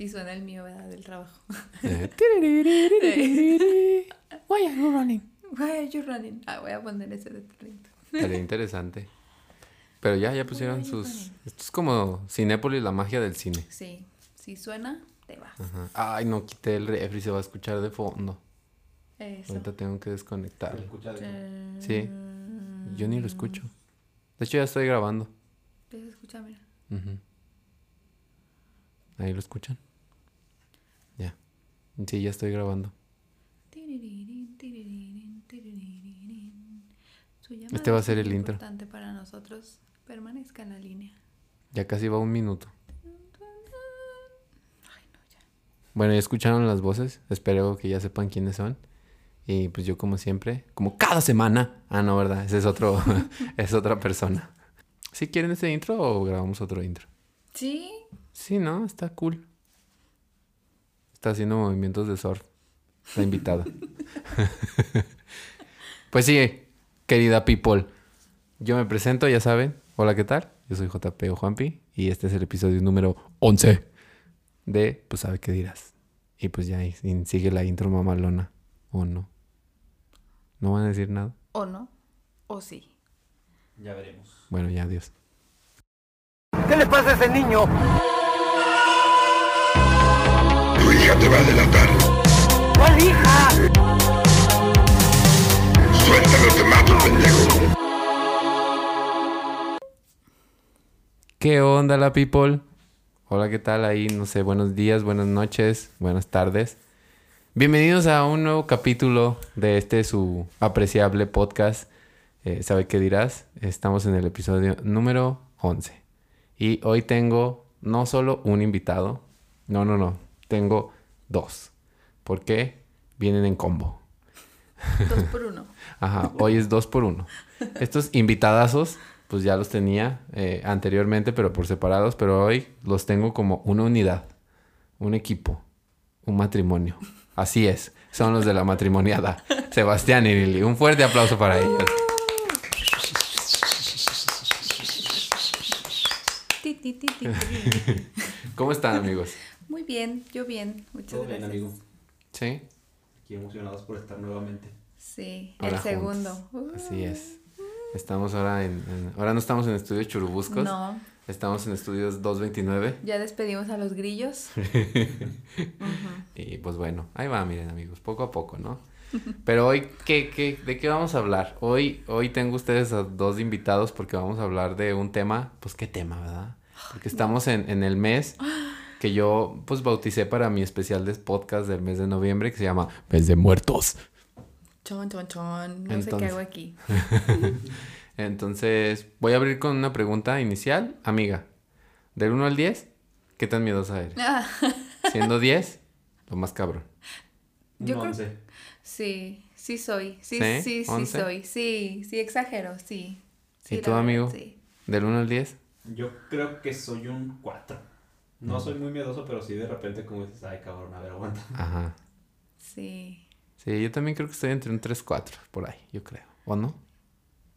Y suena el mío, ¿verdad? Del trabajo. Eh, Why are you running? Why are you running? Ah, voy a poner ese de perrito. Estaría interesante. Pero ya, ya pusieron sus... Esto es como Cinépolis, la magia del cine. Sí, si suena, te vas. Ajá. Ay, no quité el refri, se va a escuchar de fondo. Eso. Ahorita tengo que desconectar. Se escucha de- Sí. Yo ni lo escucho. De hecho, ya estoy grabando. Se escucha, mira. Ahí lo escuchan. Sí, ya estoy grabando. Este va a ser el intro. importante para nosotros. Permanezca en la línea. Ya casi va un minuto. Ay, no, ya. Bueno, ya escucharon las voces. Espero que ya sepan quiénes son. Y pues yo como siempre, como cada semana. Ah, no, ¿verdad? Ese es otro, es otra persona. ¿Sí quieren este intro o grabamos otro intro? Sí, Sí, ¿no? Está cool. Está haciendo movimientos de surf. La invitada. pues sí, querida people. Yo me presento, ya saben. Hola, ¿qué tal? Yo soy JP o Juanpi y este es el episodio número 11 de Pues sabe qué dirás. Y pues ya ahí sin- sigue la intro mamalona. ¿O no? ¿No van a decir nada? o no, o sí. Ya veremos. Bueno, ya, adiós. ¿Qué le pasa a ese niño? Tu hija te va a delatar. ¿Cuál hija? Suéltalo, te mato, pendejo. ¿Qué onda la people? Hola, ¿qué tal ahí? No sé, buenos días, buenas noches, buenas tardes. Bienvenidos a un nuevo capítulo de este su apreciable podcast. Eh, ¿Sabe qué dirás? Estamos en el episodio número 11. Y hoy tengo no solo un invitado, no, no, no, tengo dos. ¿Por qué? Vienen en combo. Dos por uno. Ajá, hoy es dos por uno. Estos invitadazos, pues ya los tenía eh, anteriormente, pero por separados, pero hoy los tengo como una unidad, un equipo, un matrimonio. Así es, son los de la matrimoniada. Sebastián y Lili. Un fuerte aplauso para ellos. Ti, ti. ¿Cómo están, amigos? Muy bien, yo bien. Muchas Todo bien, gracias. amigo. ¿Sí? Aquí emocionados por estar nuevamente. Sí, Ahora el segundo. juntos. Así es. Estamos ahora en, en- Ahora no estamos en estudios churubuscos. No, Estamos en estudios 229. ya despedimos a los grillos. Y pues bueno, ahí va, miren amigos, poco a poco, ¿no? Pero hoy, ¿qué, qué, ¿de qué vamos a hablar? Hoy, hoy tengo ustedes a dos invitados porque vamos a hablar de un tema, pues qué tema, ¿verdad? Porque estamos en, en el mes que yo pues bauticé para mi especial de podcast del mes de noviembre que se llama Mes de Muertos. Chon, chon, chon. No sé qué hago aquí. Entonces, voy a abrir con una pregunta inicial. Amiga, del 1 al 10, ¿qué tan miedosa eres? Ah, Siendo 10, lo más cabrón. Yo Un creo- once. sí, sí soy. Sí, ¿Sí? sí, sí, soy. Sí, sí, exagero, sí. Sí, ¿Y tú, verdad, amigo? Sí. Del 1 al 10. Yo creo que soy un 4. No soy muy miedoso, pero sí de repente como dices, ay cabrón, a ver, aguanta. Ajá. Sí. Sí, yo también creo que estoy entre un 3-4, por ahí, yo creo. ¿O no?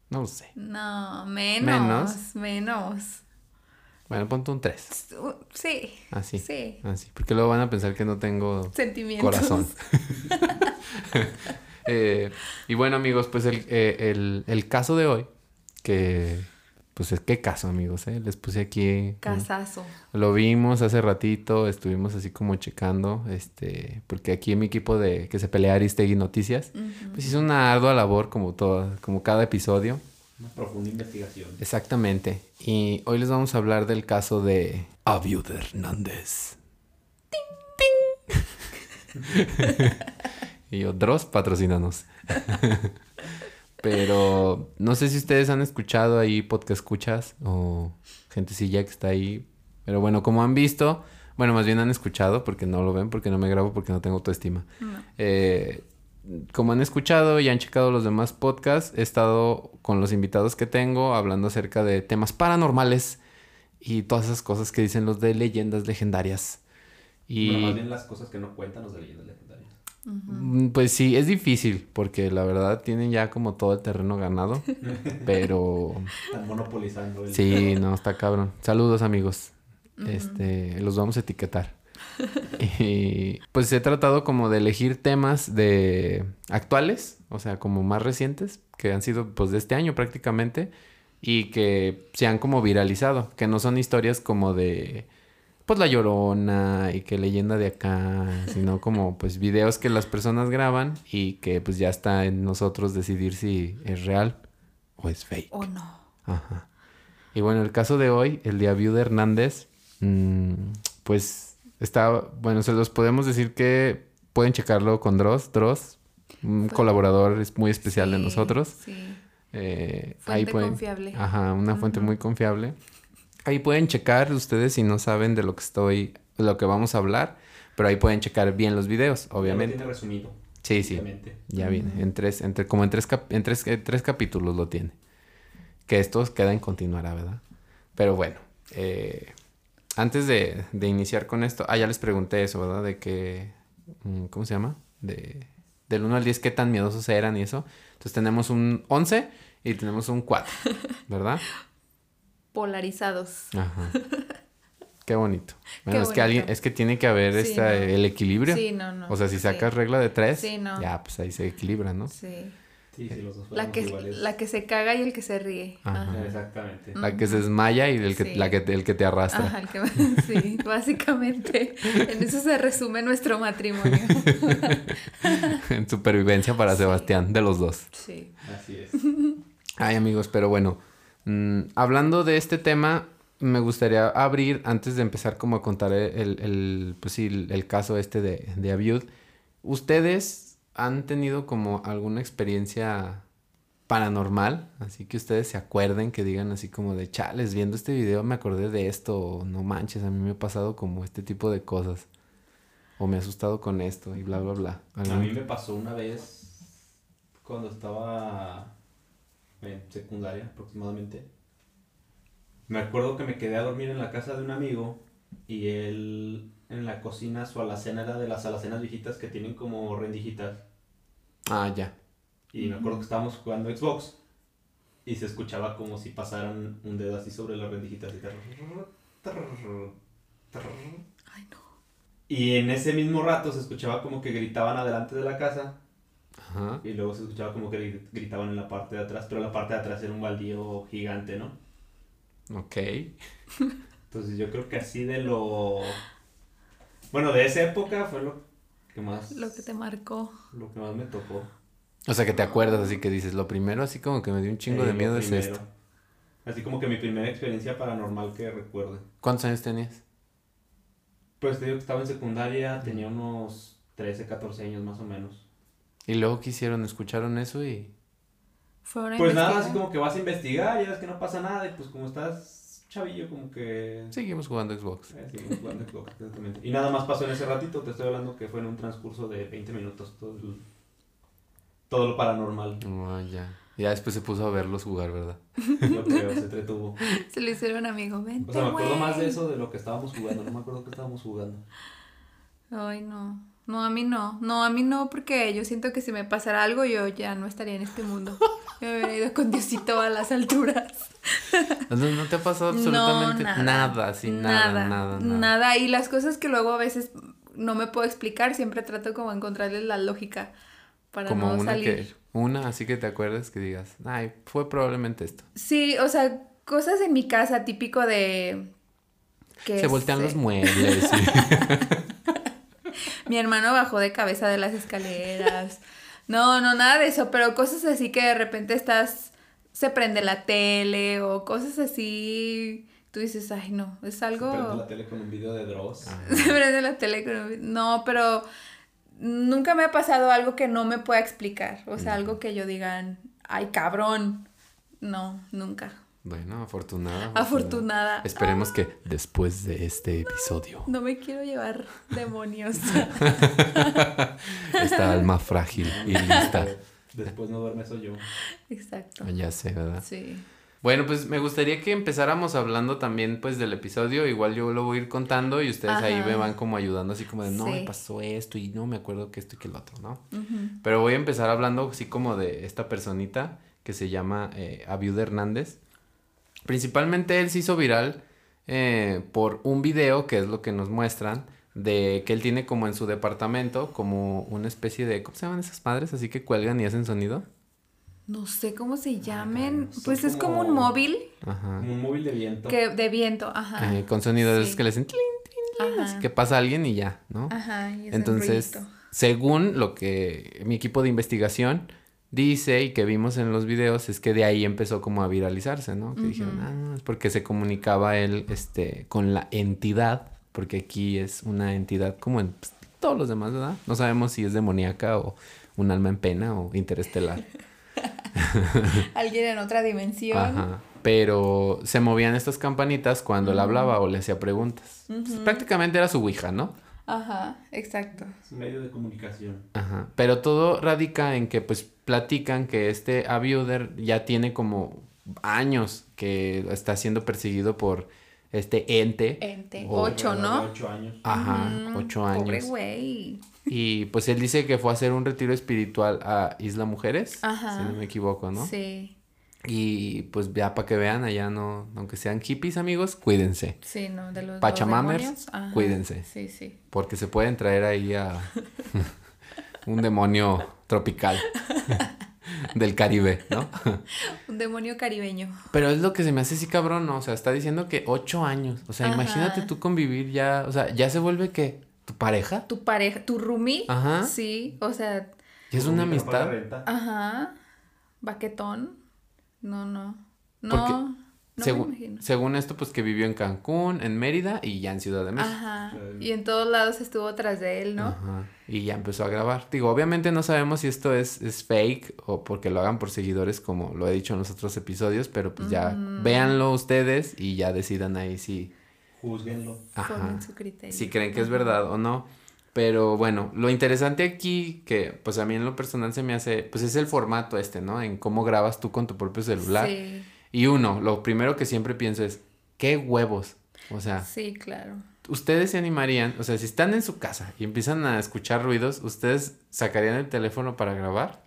No lo sé. No, menos. Menos. Bueno, ponte un 3. Uh, Sí. Así. Sí. Así. Porque luego van a pensar que no tengo Sentimientos. corazón. Eh, y bueno, amigos, pues el, eh, el- el caso de hoy, que... Pues es qué caso, amigos, ¿eh? Les puse aquí... un- Casazo. Lo vimos hace ratito, estuvimos así como checando, este, porque aquí en mi equipo de que se pelea Aristegui Noticias, pues hizo una ardua labor como todo, como cada episodio. Una profunda investigación. Exactamente. Y hoy les vamos a hablar del caso de Aviud Hernández. y otros patrocínanos. Pero no sé si ustedes han escuchado ahí podcast escuchas o gentecilla que está ahí. Pero bueno, como han visto, bueno, más bien han escuchado porque no lo ven, porque no me grabo, porque no tengo autoestima. Eh, como han escuchado y han checado los demás podcasts, he estado con los invitados que tengo hablando acerca de temas paranormales y todas esas cosas que dicen los de leyendas legendarias. Y Bueno, más bien las cosas que no cuentan los de leyendas legendarias. Pues sí, es difícil porque la verdad tienen ya como todo el terreno ganado, pero Están monopolizando el... sí, no, está cabrón. Saludos amigos. Este, los vamos a etiquetar. Y pues he tratado como de elegir temas de actuales, o sea, como más recientes, que han sido pues de este año prácticamente, y que se han como viralizado, que no son historias como de pues La Llorona y que leyenda de acá, sino como pues videos que las personas graban y que pues ya está en nosotros decidir si es real o es fake. ¿O no? Ajá. Y bueno, el caso de hoy, el de Abiud Hernández, mm, pues está, bueno, se los podemos decir que pueden checarlo con Dross. Dross, un Fue- colaborador es muy especial de nosotros. Sí. Eh, Fuente pueden- confiable. Ajá, una fuente muy confiable. Ahí pueden checar ustedes si no saben de lo que estoy, de lo que vamos a hablar, pero ahí pueden checar bien los videos, lo obviamente. tiene resumido. Sí, sí. obviamente. Ya viene, en tres, entre, como en tres, cap- en tres, en tres capítulos lo tiene. Que estos quedan continuará, ¿verdad? Pero bueno, eh, antes de, de iniciar con esto, ah, ya les pregunté eso, ¿verdad? De que, mm, ¿cómo se llama? De, del 1 al 10, ¿qué tan miedosos eran y eso? Entonces tenemos un 11 y tenemos un 4, ¿verdad? Polarizados. Ajá. Qué bonito. Bueno, Qué es que alguien, es que tiene que haber Sí, esta, no. el equilibrio. Sí, no, no. O sea, si sí. sacas regla de 3, Sí, no. ya, pues ahí se equilibra, ¿no? Sí. Sí, sí, los dos La que, iguales. la que se caga y el que se ríe. Ajá. Ajá. Exactamente. La que se desmaya y el que, Sí. la que, el que te arrastra. Ajá, el que sí, básicamente. En eso se resume nuestro matrimonio. en supervivencia para Sí. Sebastián, de los dos. Sí. Así es. Ay, amigos, pero bueno. Mm, hablando de este tema, me gustaría abrir, antes de empezar como a contar el, el, pues sí, el, el caso este de, de Abiud. ¿Ustedes han tenido como alguna experiencia paranormal? Así que ustedes se acuerden, que digan así como de, chales, viendo este video me acordé de esto, o no manches, a mí me ha pasado como este tipo de cosas. O me he asustado con esto y bla, bla, bla. A ¿Algún- mí me pasó una vez cuando estaba en secundaria aproximadamente. Me acuerdo que me quedé a dormir en la casa de un amigo y él en la cocina su alacena era de las alacenas viejitas que tienen como rendijitas. Ah, ya. Y me acuerdo que estábamos jugando Xbox y se escuchaba como si pasaran un dedo así sobre las rendijitas. Y, Ay, no. y en ese mismo rato se escuchaba como que gritaban adelante de la casa Ajá. Y luego se escuchaba como que gri- gritaban en la parte de atrás, pero la parte de atrás era un baldío gigante, ¿no? Ok. Entonces yo creo que así de lo... Bueno, de esa época fue lo que más... Lo que te marcó. Lo que más me tocó. O sea, que te acuerdas así que dices, lo primero así como que me dio un chingo Eh, de miedo es esto. Así como que mi primera experiencia paranormal que recuerde. ¿Cuántos años tenías? Pues te digo que estaba en secundaria, tenía unos 13, 14 años más o menos. Y luego ¿qué hicieron? ¿Escucharon eso y...? Fueron Pues nada, así como que vas a investigar, ya ves que no pasa nada, y pues como estás chavillo, como que... Seguimos jugando Xbox. Eh, seguimos jugando Xbox, exactamente. Y nada más pasó en ese ratito, te estoy hablando que fue en un transcurso de 20 minutos todo, el- todo lo paranormal. Ah, ya. Ya después se puso a verlos jugar, ¿verdad? Yo creo, se entretuvo. Se lo hicieron amigo. Vente, O sea, me acuerdo más de eso de lo que estábamos jugando, no me acuerdo que estábamos jugando. Ay, no. No, a mí no. No, a mí no, porque yo siento que si me pasara algo, yo ya no estaría en este mundo. Yo me hubiera ido con Diosito a las alturas. No, no te ha pasado absolutamente no, nada. así, nada, nada, nada. Nada. Y las cosas que luego a veces no me puedo explicar, siempre trato como encontrarles la lógica para Como no una salir. que... Una, así que te acuerdes que digas, ay, fue probablemente esto. Sí, o sea, cosas en mi casa típico de... Que Se voltean se- los muebles. y- Mi hermano bajó de cabeza de las escaleras. No, no, nada de eso, pero cosas así que de repente estás, se prende la tele o cosas así. Tú dices, ay, no, es algo... Prende la tele con un video de Dross. Se prende la tele con un- No, pero nunca me ha pasado algo que no me pueda explicar. O sea, algo que yo diga, ay, cabrón. No, nunca. Bueno, afortunada. Afortunada. Esperemos que después de este episodio, No me quiero llevar demonios. esta alma frágil y lista. Después no duerme soy yo. Exacto. Ah, Ya sé, ¿verdad? Sí. Bueno, pues me gustaría que empezáramos hablando también pues del episodio. Igual yo lo voy a ir contando y ustedes ahí me van como ayudando así como de no, me pasó esto y no me acuerdo que esto y que el otro, ¿no? Pero voy a empezar hablando así como de esta personita que se llama eh, Abiud Hernández. Principalmente él se hizo viral eh, por un video que es lo que nos muestran de que él tiene como en su departamento como una especie de, ¿cómo se llaman esas madres? Así que cuelgan y hacen sonido. No sé cómo se llamen. son pues es como un móvil Ajá. Como un móvil de viento. que de viento, ajá. Eh, con sonidos Sí. que le hacen tlin, tlin, tlin, Ajá. así que pasa alguien y ya, ¿no? Ajá, y es un Entonces, según lo que mi equipo de investigación dice y que vimos en los videos, es que de ahí empezó como a viralizarse, ¿no? Que dijeron, ah, es porque se comunicaba él este, con la entidad, porque aquí es una entidad como en pues, todos los demás, ¿verdad? No sabemos si es demoníaca o un alma en pena o interestelar. Alguien en otra dimensión. Ajá. Pero se movían estas campanitas cuando él hablaba o le hacía preguntas. Pues, prácticamente era su ouija, ¿no? Ajá, exacto. Es un medio de comunicación. Ajá. Pero todo radica en que pues platican que este abuder ya tiene como años que está siendo perseguido por este ente. Ente. O- Ocho, ¿no? Ocho años. Ajá, Mm, ocho Pobre años. güey. Y pues él dice que fue a hacer un retiro espiritual a Isla Mujeres. Ajá. Si no me equivoco, ¿no? Sí, Y pues ya para que vean, allá no, aunque sean hippies amigos, cuídense. sí, no, de los, los Pachamamers. Ajá, cuídense. Sí, sí. Porque se pueden traer ahí a un demonio tropical del Caribe, ¿no? Un demonio caribeño. Pero es lo que se me hace así cabrón, ¿no? O sea, está diciendo que ocho años. O sea, Ajá. imagínate tú convivir ya, o sea, ya se vuelve que tu pareja. Tu pareja, tu roomie. Ajá. Sí, o sea, Y es una amistad. ajá. Baquetón. No, no. Porque No, no me según, imagino. según esto, pues que vivió en Cancún, en Mérida y ya en Ciudad de México. Ajá. Y en todos lados estuvo tras de él, ¿no? Ajá. Y ya empezó a grabar. Digo, obviamente no sabemos si esto es, es fake o porque lo hagan por seguidores, como lo he dicho en los otros episodios, pero pues ya véanlo ustedes y ya decidan ahí si, Júzguenlo. ajá, Formen su criterio. si creen que es verdad o no. Pero bueno, lo interesante aquí, que pues a mí en lo personal se me hace, pues es el formato este, ¿no? En cómo grabas tú con tu propio celular. Sí, Y uno, lo primero que siempre pienso es, ¿qué huevos? O sea, sí, claro. ustedes se animarían, o sea, si están en su casa y empiezan a escuchar ruidos, ¿ustedes sacarían el teléfono para grabar?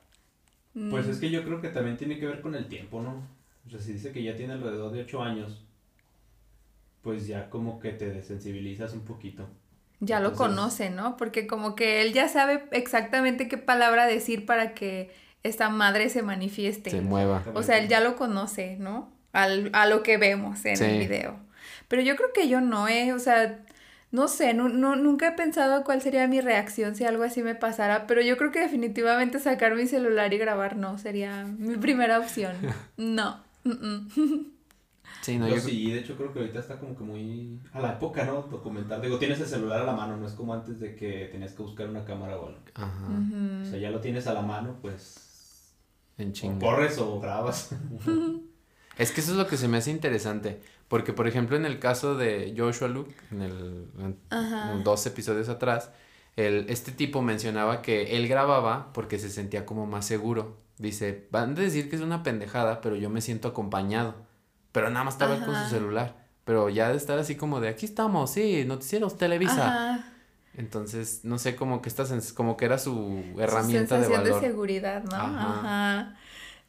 Pues es que yo creo que también tiene que ver con el tiempo, ¿no? O sea, si dice que ya tiene alrededor de ocho años, pues ya como que te desensibilizas un poquito. Ya lo conoce, ¿no? Porque como que él ya sabe exactamente qué palabra decir para que esta madre se manifieste. Se mueva. O sea, él ya lo conoce, ¿no? Al, a lo que vemos en Sí. el video. Pero yo creo que yo no, ¿eh? O sea, no sé, nu- nu- nunca he pensado cuál sería mi reacción si algo así me pasara, pero yo creo que definitivamente sacar mi celular y grabar no sería mi primera opción. No. mm, mm. Sí, no, yo yo sí, de hecho creo que ahorita está como que muy a la época, ¿no? Documentar. Digo, tienes el celular a la mano, no es como antes de que tenías que buscar una cámara o algo. Ajá, O sea, ya lo tienes a la mano, pues en o chinga. corres o grabas. Es que eso es lo que se me hace interesante, porque por ejemplo en el caso de Joshua Luke, en el en- Ajá. en dos episodios atrás, el, este tipo mencionaba que él grababa porque se sentía como más seguro. Dice, van a decir que es una pendejada, pero yo me siento acompañado. Pero nada más estaba él con su Ajá. celular. Pero ya de estar así como de, aquí estamos, sí, noticieros Televisa. Ajá. Entonces, no sé, como que esta sens- como que era su Su herramienta de sensación valor. seguridad, ¿no? Ajá. Ajá.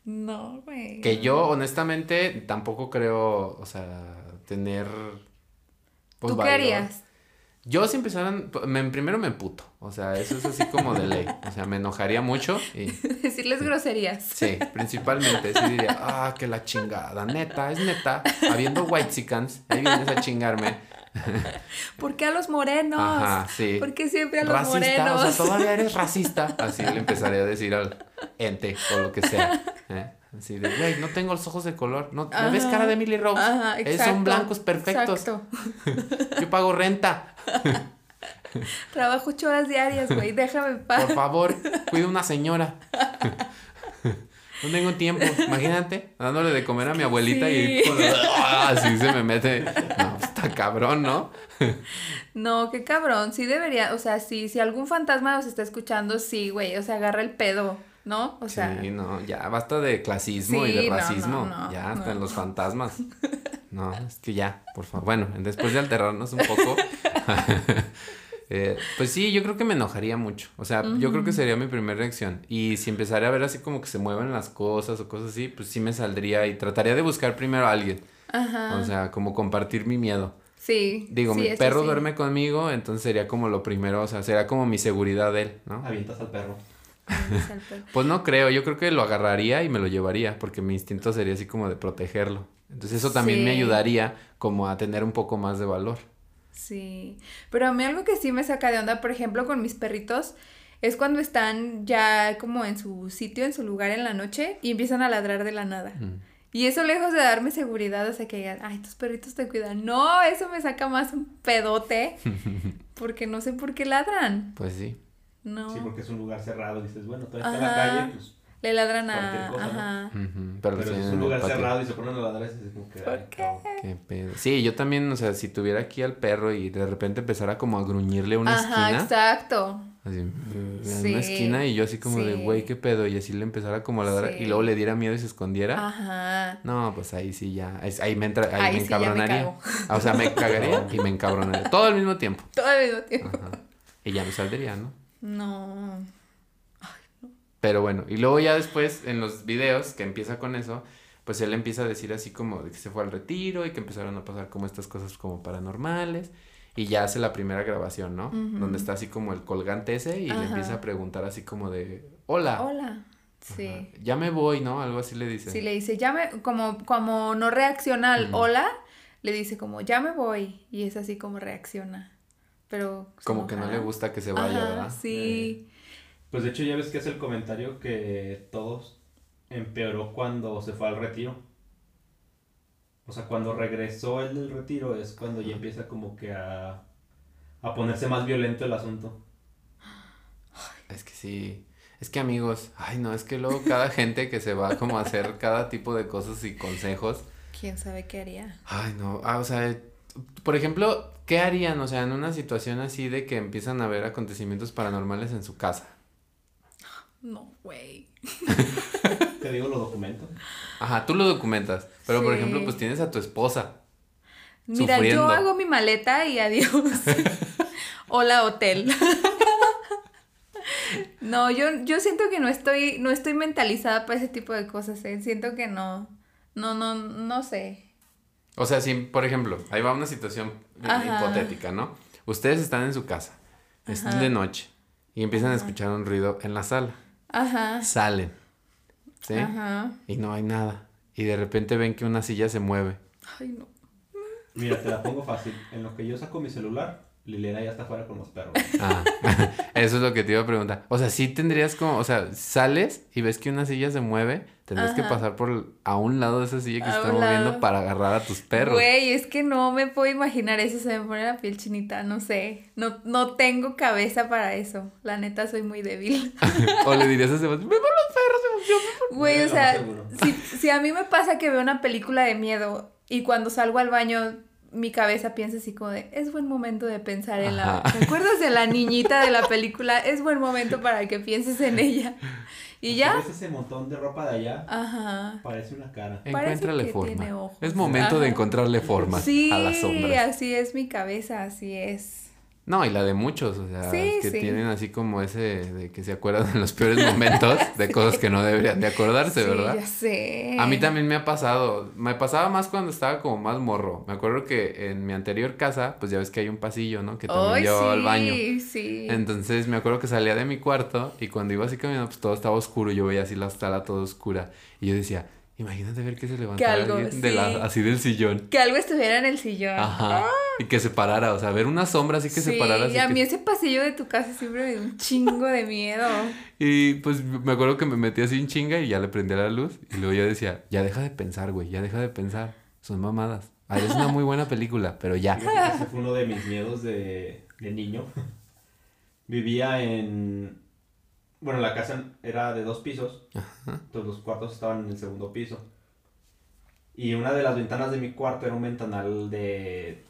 No, güey. Que yo, honestamente, tampoco creo, o sea, tener. pues, ¿Tú qué harías? Yo si empezaran, me, primero me emputo, o sea, eso es así como de ley, o sea, me enojaría mucho y Decirles groserías. sí, principalmente, sí diría, ah, que la chingada, neta, es neta, habiendo white ahí vienes a chingarme, ¿Por qué a los morenos? ajá, sí, ¿Por qué siempre a los racista, morenos? o sea, todavía eres racista, así le empezaré a decir al ente o lo que sea, ¿eh? Así de, güey, no tengo los ojos de color, no, ¿me ves Ajá. cara de Emily Rose? Ajá, Eh, exacto. Son blancos perfectos, yo pago renta, Trabajo ocho horas diarias, güey. Déjame en paz. Por favor, cuida una señora. No tengo tiempo. Imagínate, dándole de comer a mi abuelita y Sí. ¡Ah! así se me mete. No, está cabrón, ¿no? No, qué cabrón. Sí debería, o sea, sí, si algún fantasma nos está escuchando, sí, güey. O sea, agarra el pedo, ¿no? O sea, sí, no, ya basta de clasismo y de racismo. no, no, ya, hasta no. en los fantasmas. No, es que ya, por favor. Bueno, después de alterarnos un poco. eh, pues sí, yo creo que me enojaría mucho. O sea, yo creo que sería mi primera reacción. Y si empezara a ver así como que se mueven las cosas o cosas así, pues sí me saldría y trataría de buscar primero a alguien. ajá. O sea, como compartir mi miedo. Sí. Digo, sí, mi perro sí. duerme conmigo, entonces sería como lo primero, o sea, sería como mi seguridad de él, ¿no? Avientas al perro. Pues no creo, yo creo que lo agarraría y me lo llevaría, porque mi instinto sería así como de protegerlo. Entonces eso también me ayudaría como a tener un poco más de valor. Sí, pero a mí algo que sí me saca de onda, por ejemplo, con mis perritos, es cuando están ya como en su sitio, en su lugar en la noche y empiezan a ladrar de la nada. Mm. Y eso lejos de darme seguridad, o sea, que digan, ay, tus perritos te cuidan. No, eso me saca más un pedote, porque no sé por qué ladran. Pues sí. No. Sí, porque es un lugar cerrado. Dices, bueno, todavía está en Ajá. la calle, pues. Le ladran a... cosa, ¿no? Ajá. Ujú, Pero, Pero si es un lugar patio. cerrado y se ponen a ladrar, es como que. ¿Por ay, qué? pedo. Sí, yo también, o sea, si tuviera aquí al perro y de repente empezara como a gruñirle una Ajá, esquina, exacto. así, en Sí, una esquina y yo así como de, güey, qué pedo, y así le empezara como a ladrar y luego le diera miedo y se escondiera. Ajá. No, pues ahí sí ya, es- ahí me entra, ahí, Ahí me sí ya me encabronaría. Ah, o sea, me cagaría y me encabronaría. Todo al mismo tiempo. Todo al mismo tiempo. Ajá. Y ya me saldría, ¿no? No. Pero bueno, y luego ya después en los videos que empieza con eso, pues él empieza a decir así como de que se fue al retiro y que empezaron a pasar como estas cosas como paranormales. Y ya hace la primera grabación, ¿no? Donde está así como el colgante ese y le empieza a preguntar así como de, hola. Hola. Sí. Ajá, Ya me voy, ¿no? Algo así le dice. Si le dice, ya me, como, como no reacciona al hola, le dice como, ya me voy. Y es así como reacciona. Pero. Como que no le gusta que se vaya, Ajá, ¿verdad? Sí. Pues de hecho, ya ves que hace el comentario que todos empeoró cuando se fue al retiro. O sea, cuando regresó el del retiro es cuando ya empieza como que a, a ponerse más violento el asunto. Es que sí. Es que amigos, ay no, es que luego cada gente que se va como a hacer cada tipo de cosas y consejos, ¿Quién sabe qué haría? Ay, no, ah, o sea, por ejemplo, ¿qué harían? O sea, en una situación así de que empiezan a haber acontecimientos paranormales en su casa. No, güey. Te digo, lo documento. Ajá, tú lo documentas, pero por ejemplo, pues tienes a tu esposa. Mira, Sufriendo. yo hago mi maleta y adiós. Hola, hotel. no, yo, yo siento que no estoy, no estoy mentalizada para ese tipo de cosas, ¿eh? Siento que no. No, no, no sé. O sea, si, por ejemplo, ahí va una situación Ajá. hipotética, ¿no? Ustedes están en su casa, están Ajá. de noche y empiezan a escuchar un ruido en la sala. Ajá. Salen, ¿sí? Ajá. Y no hay nada. Y de repente ven que una silla se mueve. Ay, no. Mira, te la pongo fácil. En lo que yo saco mi celular, Liliana ya está fuera con los perros. Ah, eso es lo que te iba a preguntar. O sea, sí tendrías como, o sea, sales y ves que una silla se mueve, tendrías que pasar por a un lado de esa silla que A se está moviendo lado. para agarrar a tus perros. Güey, es que no me puedo imaginar eso, se me pone la piel chinita, no sé. No, no tengo cabeza para eso. La neta, soy muy débil. o le dirías a Sebastián, "Me los perros, Sebastián". Güey, o Lo sea, si, si a mí me pasa que veo una película de miedo y cuando salgo al baño mi cabeza piensa así como de, es buen momento de pensar en la... Ajá. ¿Te acuerdas de la niñita de la película? Es buen momento para que pienses en ella. Y ya... ¿Ves ese montón de ropa de allá? Ajá. Parece una cara. Encuéntrale forma. tiene ojos. Es momento de encontrarle forma Sí, a las sombras. así es mi cabeza, así es. No, y la de muchos, o sea, Sí, que sí. tienen así como ese de que se acuerdan en los peores momentos de cosas que no deberían de acordarse, ¿verdad? ya sé. A mí también me ha pasado, me pasaba más cuando estaba como más morro. Me acuerdo que en mi anterior casa, pues ya ves que hay un pasillo, ¿no? Que también llevaba al sí, baño. sí. Entonces me acuerdo que salía de mi cuarto y cuando iba así caminando, pues todo estaba oscuro. Yo veía así la sala toda oscura. Y yo decía, imagínate ver que se levantara algo, alguien de la- sí. así del sillón. Que algo estuviera en el sillón. Ajá. Y que se parara, o sea, ver una sombra así que se parara. Así y a que- mí ese pasillo de tu casa siempre me dio un chingo de miedo. Y pues me acuerdo que me metí así en chinga y ya le prendía la luz. Y luego ya decía, ya deja de pensar, güey, ya deja de pensar. Son mamadas. Ah, es una muy buena película, pero ya. Ese fue uno de mis miedos de, de niño. Vivía en... Bueno, la casa era de dos pisos. Entonces los cuartos estaban en el segundo piso. Y una de las ventanas de mi cuarto era un ventanal de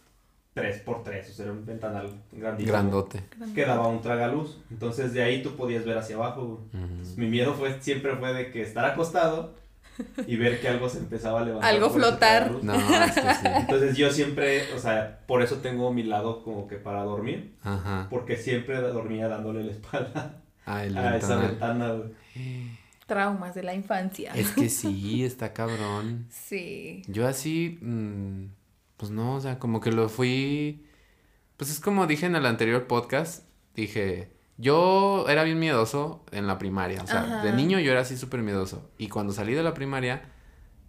3x3. O sea, era un ventanal grandísimo. Grandote. Que daba un tragaluz. Entonces de ahí tú podías ver hacia abajo. güey. Entonces, mi miedo fue, siempre fue de que estar acostado y ver que algo se empezaba a levantar. Algo flotar. No, es que sí. Entonces yo siempre, o sea, por eso tengo mi lado como que para dormir, Ajá. porque siempre dormía dándole la espalda Ah, el a esa ventanal. ventana, güey. Traumas de la infancia. Es que sí, está cabrón. Sí. Yo así, mm, Pues no, o sea, como que lo fui. Pues es como dije en el anterior podcast. Dije, yo era bien miedoso en la primaria. O sea, Ajá. de niño yo era así súper miedoso. Y cuando salí de la primaria,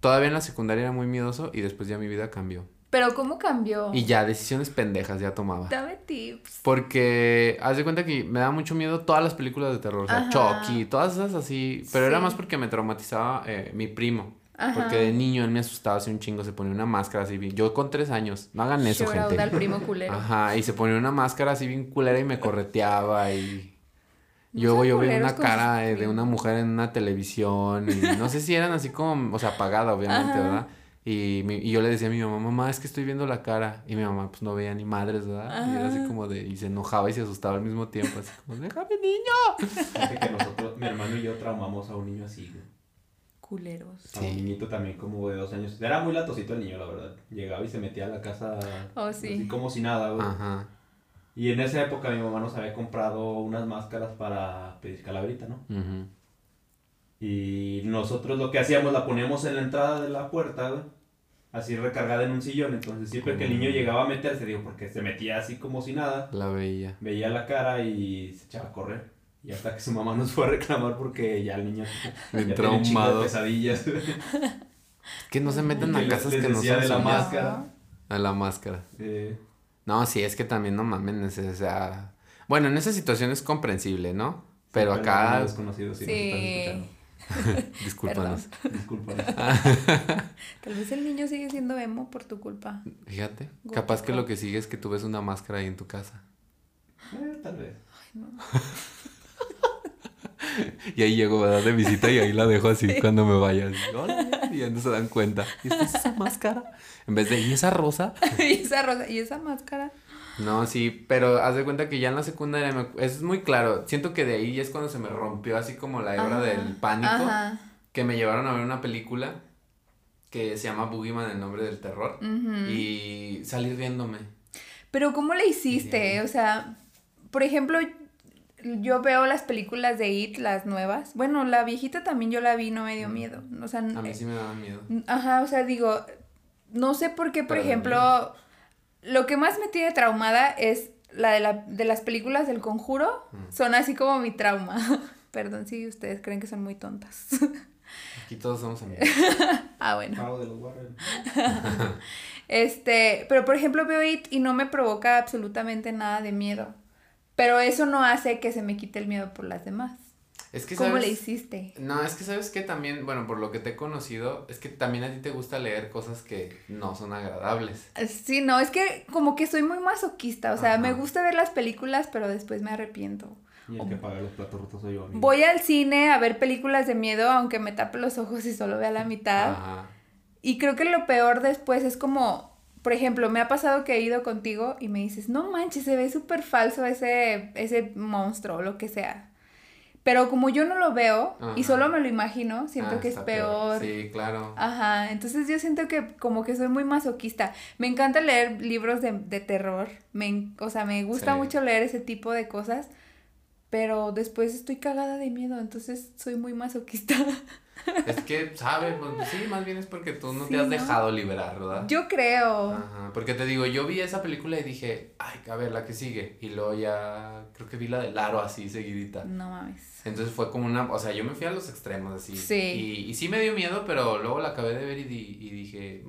todavía en la secundaria era muy miedoso y después ya mi vida cambió. Pero ¿cómo cambió? Y ya, decisiones pendejas ya tomaba. Dame tips. Porque haz de cuenta que me da mucho miedo todas las películas de terror. O sea. Chucky, todas esas así. Pero era más porque me traumatizaba eh, mi primo. Ajá. Porque de niño él me asustaba así un chingo. Se ponía una máscara así. bien- Yo con tres años. No hagan eso, Shout gente. al primo culero. Ajá. Y se ponía una máscara así bien culera y me correteaba y... Yo, yo culeros una cara eh, de una mujer en una televisión y no sé si eran así como, o sea, apagada obviamente, Ajá. ¿verdad? Y, mi- y yo le decía a mi mamá, mamá, es que estoy viendo la cara. Y mi mamá pues no veía ni madres, ¿verdad? Y era así como de, y se enojaba y se asustaba al mismo tiempo, así como, déjame niño. Fíjate que nosotros, mi hermano y yo traumamos a un niño así, güey. Culeros. A un niñito también como de dos años. Era muy latosito el niño, la verdad. Llegaba y se metía a la casa Oh, sí. así como si nada, güey. Ajá. Y en esa época mi mamá nos había comprado unas máscaras para pedir calaverita, ¿no? ujú. Y nosotros lo que hacíamos, la poníamos en la entrada de la puerta, güey. Así recargada en un sillón. Entonces siempre que el niño Mm. llegaba a meterse, digo, porque se metía así como si nada, La veía. veía la cara y se echaba a correr. Y hasta que su mamá nos fue a reclamar porque ya el niño Bien ya chingo de traumado. pesadillas. Que no se metan a Les- casas les que no son de la máscara. A la máscara. Eh, No, sí, es que también no mamen, es- o sea... Bueno, en esa situación es comprensible, ¿no? Pero sí, acá... desconocidos sí, nos Sí. están escuchando. Discúlpanos. Discúlpanos. Tal vez el niño sigue siendo emo por tu culpa. Fíjate, Gótico. capaz que lo que sigue es que tú ves una máscara ahí en tu casa. Eh, tal vez. Y ahí llego, ¿verdad? De visita y ahí la dejo así cuando me vaya. así, "Hola", y ya no se dan cuenta. ¿Y esta es esa máscara? En vez de, ¿y esa rosa? y esa rosa, y esa máscara. No, sí, pero haz de cuenta que ya en la secundaria me- es muy claro. Siento que de ahí es cuando se me rompió así como la hebra Ajá, del pánico. Ajá. Que me llevaron a ver una película que se llama Boogeyman, el nombre del terror. Ujú. Y salir riéndome. Pero ¿cómo le hiciste? O sea, por ejemplo, yo veo las películas de It, las nuevas. Bueno, la viejita también yo la vi, no me dio miedo. O sea, A mí eh, sí me daban miedo. Ajá, o sea, digo, no sé por qué, por Pero ejemplo, lo que más me tiene traumada es la de, la, de las películas del conjuro. Mm. Son así como mi trauma. Perdón si ustedes creen que son muy tontas. Aquí todos somos amigos. ah, bueno. De los. Este, pero por ejemplo veo It y no me provoca absolutamente nada de miedo. Pero eso no hace que se me quite el miedo por las demás. Es que ¿Cómo sabes- le hiciste? No, es que sabes que también, bueno, por lo que te he conocido, es que también a ti te gusta leer cosas que no son agradables. Sí, no, es que como que soy muy masoquista, o sea, Ajá. me gusta ver las películas, pero después me arrepiento. Y el que paga los platos rotos soy yo, amigo. Voy al cine a ver películas de miedo, aunque me tape los ojos y solo vea la mitad. Ajá. Y creo que lo peor después es como, por ejemplo, me ha pasado que he ido contigo y me dices, no manches, se ve súper falso ese, ese monstruo o lo que sea. Pero como yo no lo veo y solo me lo imagino, siento Ah, que es peor. Sí, claro. Ajá, entonces yo siento que como que soy muy masoquista. Me encanta leer libros de, de terror, me, o sea, me gusta Sí. mucho leer ese tipo de cosas, pero después estoy cagada de miedo, entonces soy muy masoquista. Es que, ¿sabes? Pues, sí, más bien es porque tú no Sí, te has ¿no? dejado liberar, ¿verdad? Yo creo. Ajá, porque te digo, yo vi esa película y dije, ay, a ver, la que sigue. Y luego ya, creo que vi la de Laro así, seguidita. No mames. Entonces fue como una, o sea, yo me fui a los extremos así. Sí. Y, y sí me dio miedo, pero luego la acabé de ver y, di- y dije,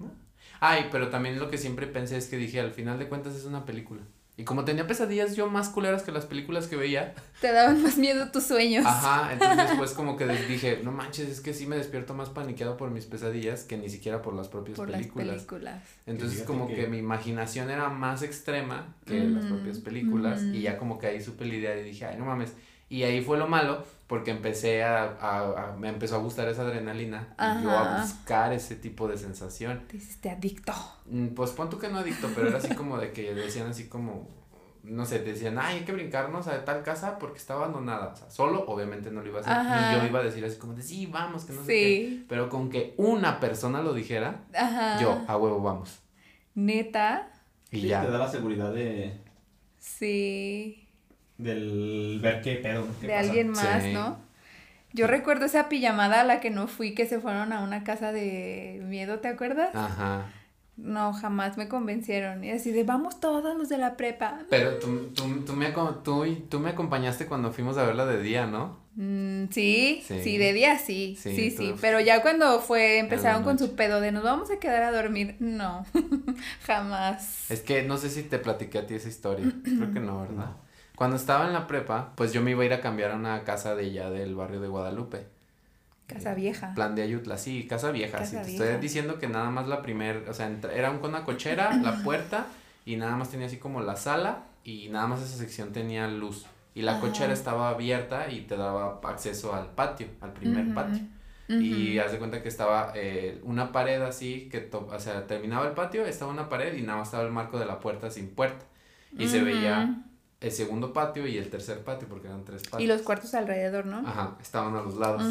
ay, pero también lo que siempre pensé es que dije, al final de cuentas es una película. Y como tenía pesadillas yo más culeras que las películas que veía, Te daban más miedo tus sueños. ajá, entonces después como que dije, no manches, es que sí me despierto más paniqueado por mis pesadillas que ni siquiera por las propias por películas. las películas. Entonces como que... que- mi imaginación era más extrema que las Ujú, propias películas y ya como que ahí supe la idea y dije, ay, no mames. Y ahí fue lo malo porque empecé a, a- a- me empezó a gustar esa adrenalina y yo a buscar ese tipo de sensación. Te hiciste adicto. Mm, Pues pon tú que no adicto, pero era así como de que decían así como, no sé, decían, ay, hay que brincarnos a tal casa porque está abandonada. O sea, solo obviamente no lo iba a hacer. Ajá. Y yo iba a decir así como de, sí, vamos, que no sé qué. Pero con que una persona lo dijera, Ajá. yo, a huevo, vamos. Neta. Y Sí, ya. te da la seguridad de Sí. Del ver qué pedo. qué de pasa. alguien más, Sí. ¿no? Yo recuerdo esa pijamada a la que no fui, que se fueron a una casa de miedo, ¿te acuerdas? Ajá. no, jamás me convencieron. Y así de, vamos todos los de la prepa. Pero tú, tú, tú, me, tú, tú me acompañaste cuando fuimos a verla de día, ¿no? Mm, sí, Sí. sí, de día sí, Sí, sí, pero ya cuando fue, empezaron con su pedo de nos vamos a quedar a dormir, no, jamás. Es que no sé si te platiqué a ti esa historia. Creo que no, ¿verdad? Cuando estaba en la prepa, pues yo me iba a ir a cambiar a una casa de allá del barrio de Guadalupe. Casa vieja. Plan de Ayutla, sí, casa vieja. Casa sí, te vieja. estoy diciendo que nada más la primer, o sea, era un- con una cochera, la puerta, y nada más tenía así como la sala, y nada más esa sección tenía luz. Y la Ajá. cochera estaba abierta y te daba acceso al patio, al primer Ujú, patio. Y haz de cuenta que estaba eh, una pared así, que o sea, terminaba el patio, estaba una pared y nada más estaba el marco de la puerta sin puerta. Y se Ujú. veía el segundo patio y el tercer patio, porque eran tres patios. Y los cuartos alrededor, ¿no? Ajá, estaban a los lados.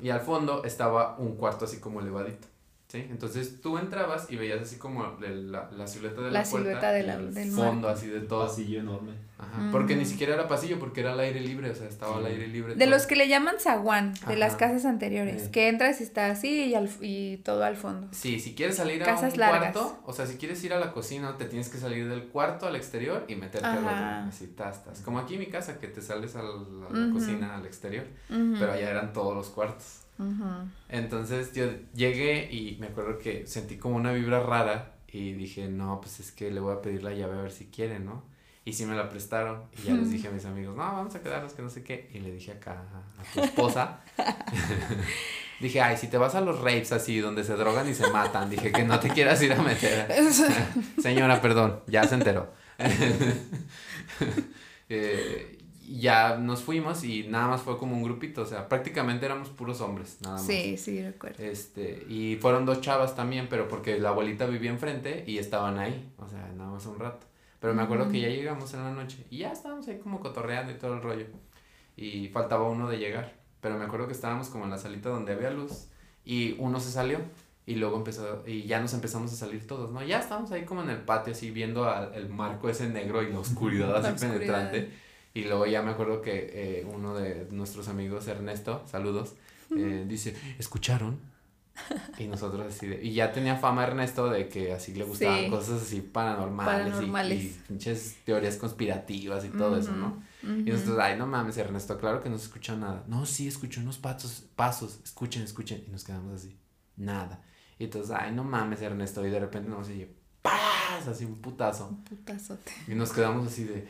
Y al fondo estaba un cuarto así como elevadito. ¿Sí? Entonces tú entrabas y veías así como el- la, la silueta de la, La puerta y el del fondo así de todo. Pasillo enorme. Ajá, porque ni Ujú. siquiera era pasillo, porque era al aire libre, o sea, estaba al aire libre. De todo. los que le llaman zaguán, de las casas anteriores, Eh. que entras y está así y, al- y todo al fondo. Sí, si quieres salir a Casas un largas. cuarto, o sea, si quieres ir a la cocina, te tienes que salir del cuarto al exterior y meterte al Ajá. otro. Así, tas, tas. Como aquí en mi casa, que te sales a la, a cocina al exterior, pero allá eran todos los cuartos. Entonces yo llegué y me acuerdo que sentí como una vibra rara y dije, no, pues es que le voy a pedir la llave a ver si quiere, ¿no? Y sí me la prestaron y ya les dije a mis amigos, no, vamos a quedarnos que no sé qué. Y le dije acá a, a tu esposa, dije, ay, si te vas a los rapes así, donde se drogan y se matan, dije que no te quieras ir a meter. Señora, perdón, ya se enteró. Eh, ya nos fuimos y nada más fue como un grupito, o sea, prácticamente éramos puros hombres, nada más. Sí, sí, recuerdo. Este, y fueron dos chavas también, pero porque la abuelita vivía enfrente y estaban ahí, o sea, nada más un rato. Pero me acuerdo que ya llegamos en la noche y ya estábamos ahí como cotorreando y todo el rollo. Y faltaba uno de llegar, pero me acuerdo que estábamos como en la salita donde había luz y uno se salió y luego empezó, y ya nos empezamos a salir todos, ¿no? Ya estábamos ahí como en el patio así viendo al- el marco ese negro y la oscuridad La así oscuridad. penetrante. Y luego ya me acuerdo que eh, uno de nuestros amigos, Ernesto, saludos, eh, dice, ¿escucharon? Y nosotros así de, y ya tenía fama Ernesto de que así le gustaban Sí. cosas así paranormales, y- Paranormales. Y, pinches teorías conspirativas y todo eso, ¿no? Ujú, Y ujú. nosotros, ay, no mames, Ernesto, claro que no se escuchó nada. No, sí, escuché unos pasos, pasos, escuchen, escuchen. Y nos quedamos así, nada. Y entonces, ay, no mames, Ernesto. Y de repente nos oye, ¡paz! Así un putazo. Un putazote. Y nos quedamos así de.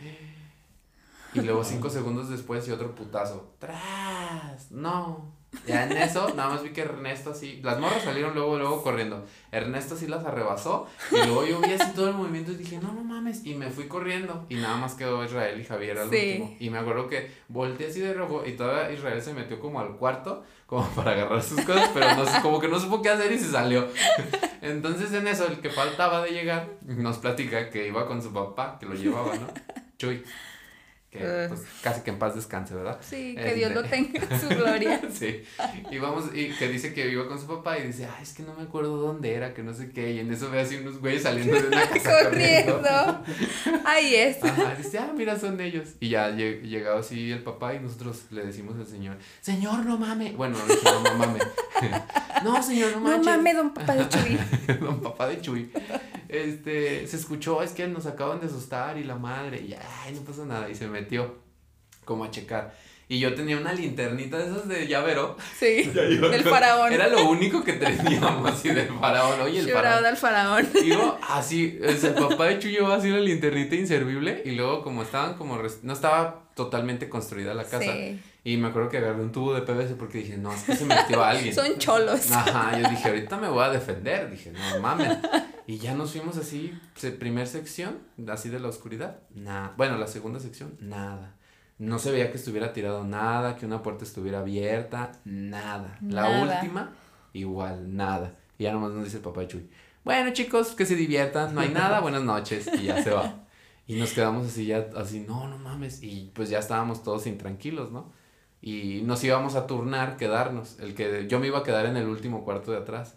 Y luego cinco segundos después y otro putazo. ¡Tras! ¡No! Ya en eso, nada más vi que Ernesto así. Las morras salieron luego, luego corriendo. Ernesto sí las arrebasó. Y luego yo vi así todo el movimiento y dije, no, no mames. Y me fui corriendo. Y nada más quedó Israel y Javier al Sí. último. Y me acuerdo que volteé así de rojo. Y todavía Israel se metió como al cuarto, como para agarrar sus cosas. Pero no, como que no supo qué hacer y se salió. Entonces en eso, el que faltaba de llegar, nos platica que iba con su papá, que lo llevaba, ¿no? Chuy. Que Ugh. pues casi que en paz descanse, ¿verdad? Sí, que Este- Dios lo tenga en su gloria. sí. Y vamos, y que dice que iba con su papá y dice, ay, es que no me acuerdo dónde era, que no sé qué. Y en eso ve así unos güeyes saliendo de una casa corriendo. Corriendo. Ahí es. Ajá, dice, ah, mira, son ellos. Y ya lleg- llegado así el papá y nosotros le decimos al señor, señor, no mame. Bueno, no dije, no, no mame. no, señor, no No manches. mames, don papá de Chuy. don papá de Chuy. Este, se escuchó, es que nos acaban de asustar y la madre, y ay, no pasa nada. Y se metió como a checar. Y yo tenía una linternita de esas de llavero. Sí. Del faraón. Era lo único que teníamos así del faraón. Oye, el faraón. del faraón. Digo, así, o sea, el papá de Chuy llevaba así la linternita inservible. Y luego, como estaban como. No estaba totalmente construida la casa. Sí. Y me acuerdo que agarré un tubo de PVC porque dije, no, es que se metió alguien. Son cholos. Ajá, yo dije, ahorita me voy a defender. Dije, no mames. Y ya nos fuimos así, primer sección, así de la oscuridad. Nada. Bueno, la segunda sección, nada. No se veía que estuviera tirado nada, que una puerta estuviera abierta, nada. La Nada. última, igual, nada. Y ya nomás nos dice el papá de Chuy. Bueno, chicos, que se diviertan, no hay nada, buenas noches. Y ya se va. Y nos quedamos así ya, así, no, no mames. Y pues ya estábamos todos intranquilos, ¿no? Y nos íbamos a turnar, quedarnos. El que yo me iba a quedar en el último cuarto de atrás.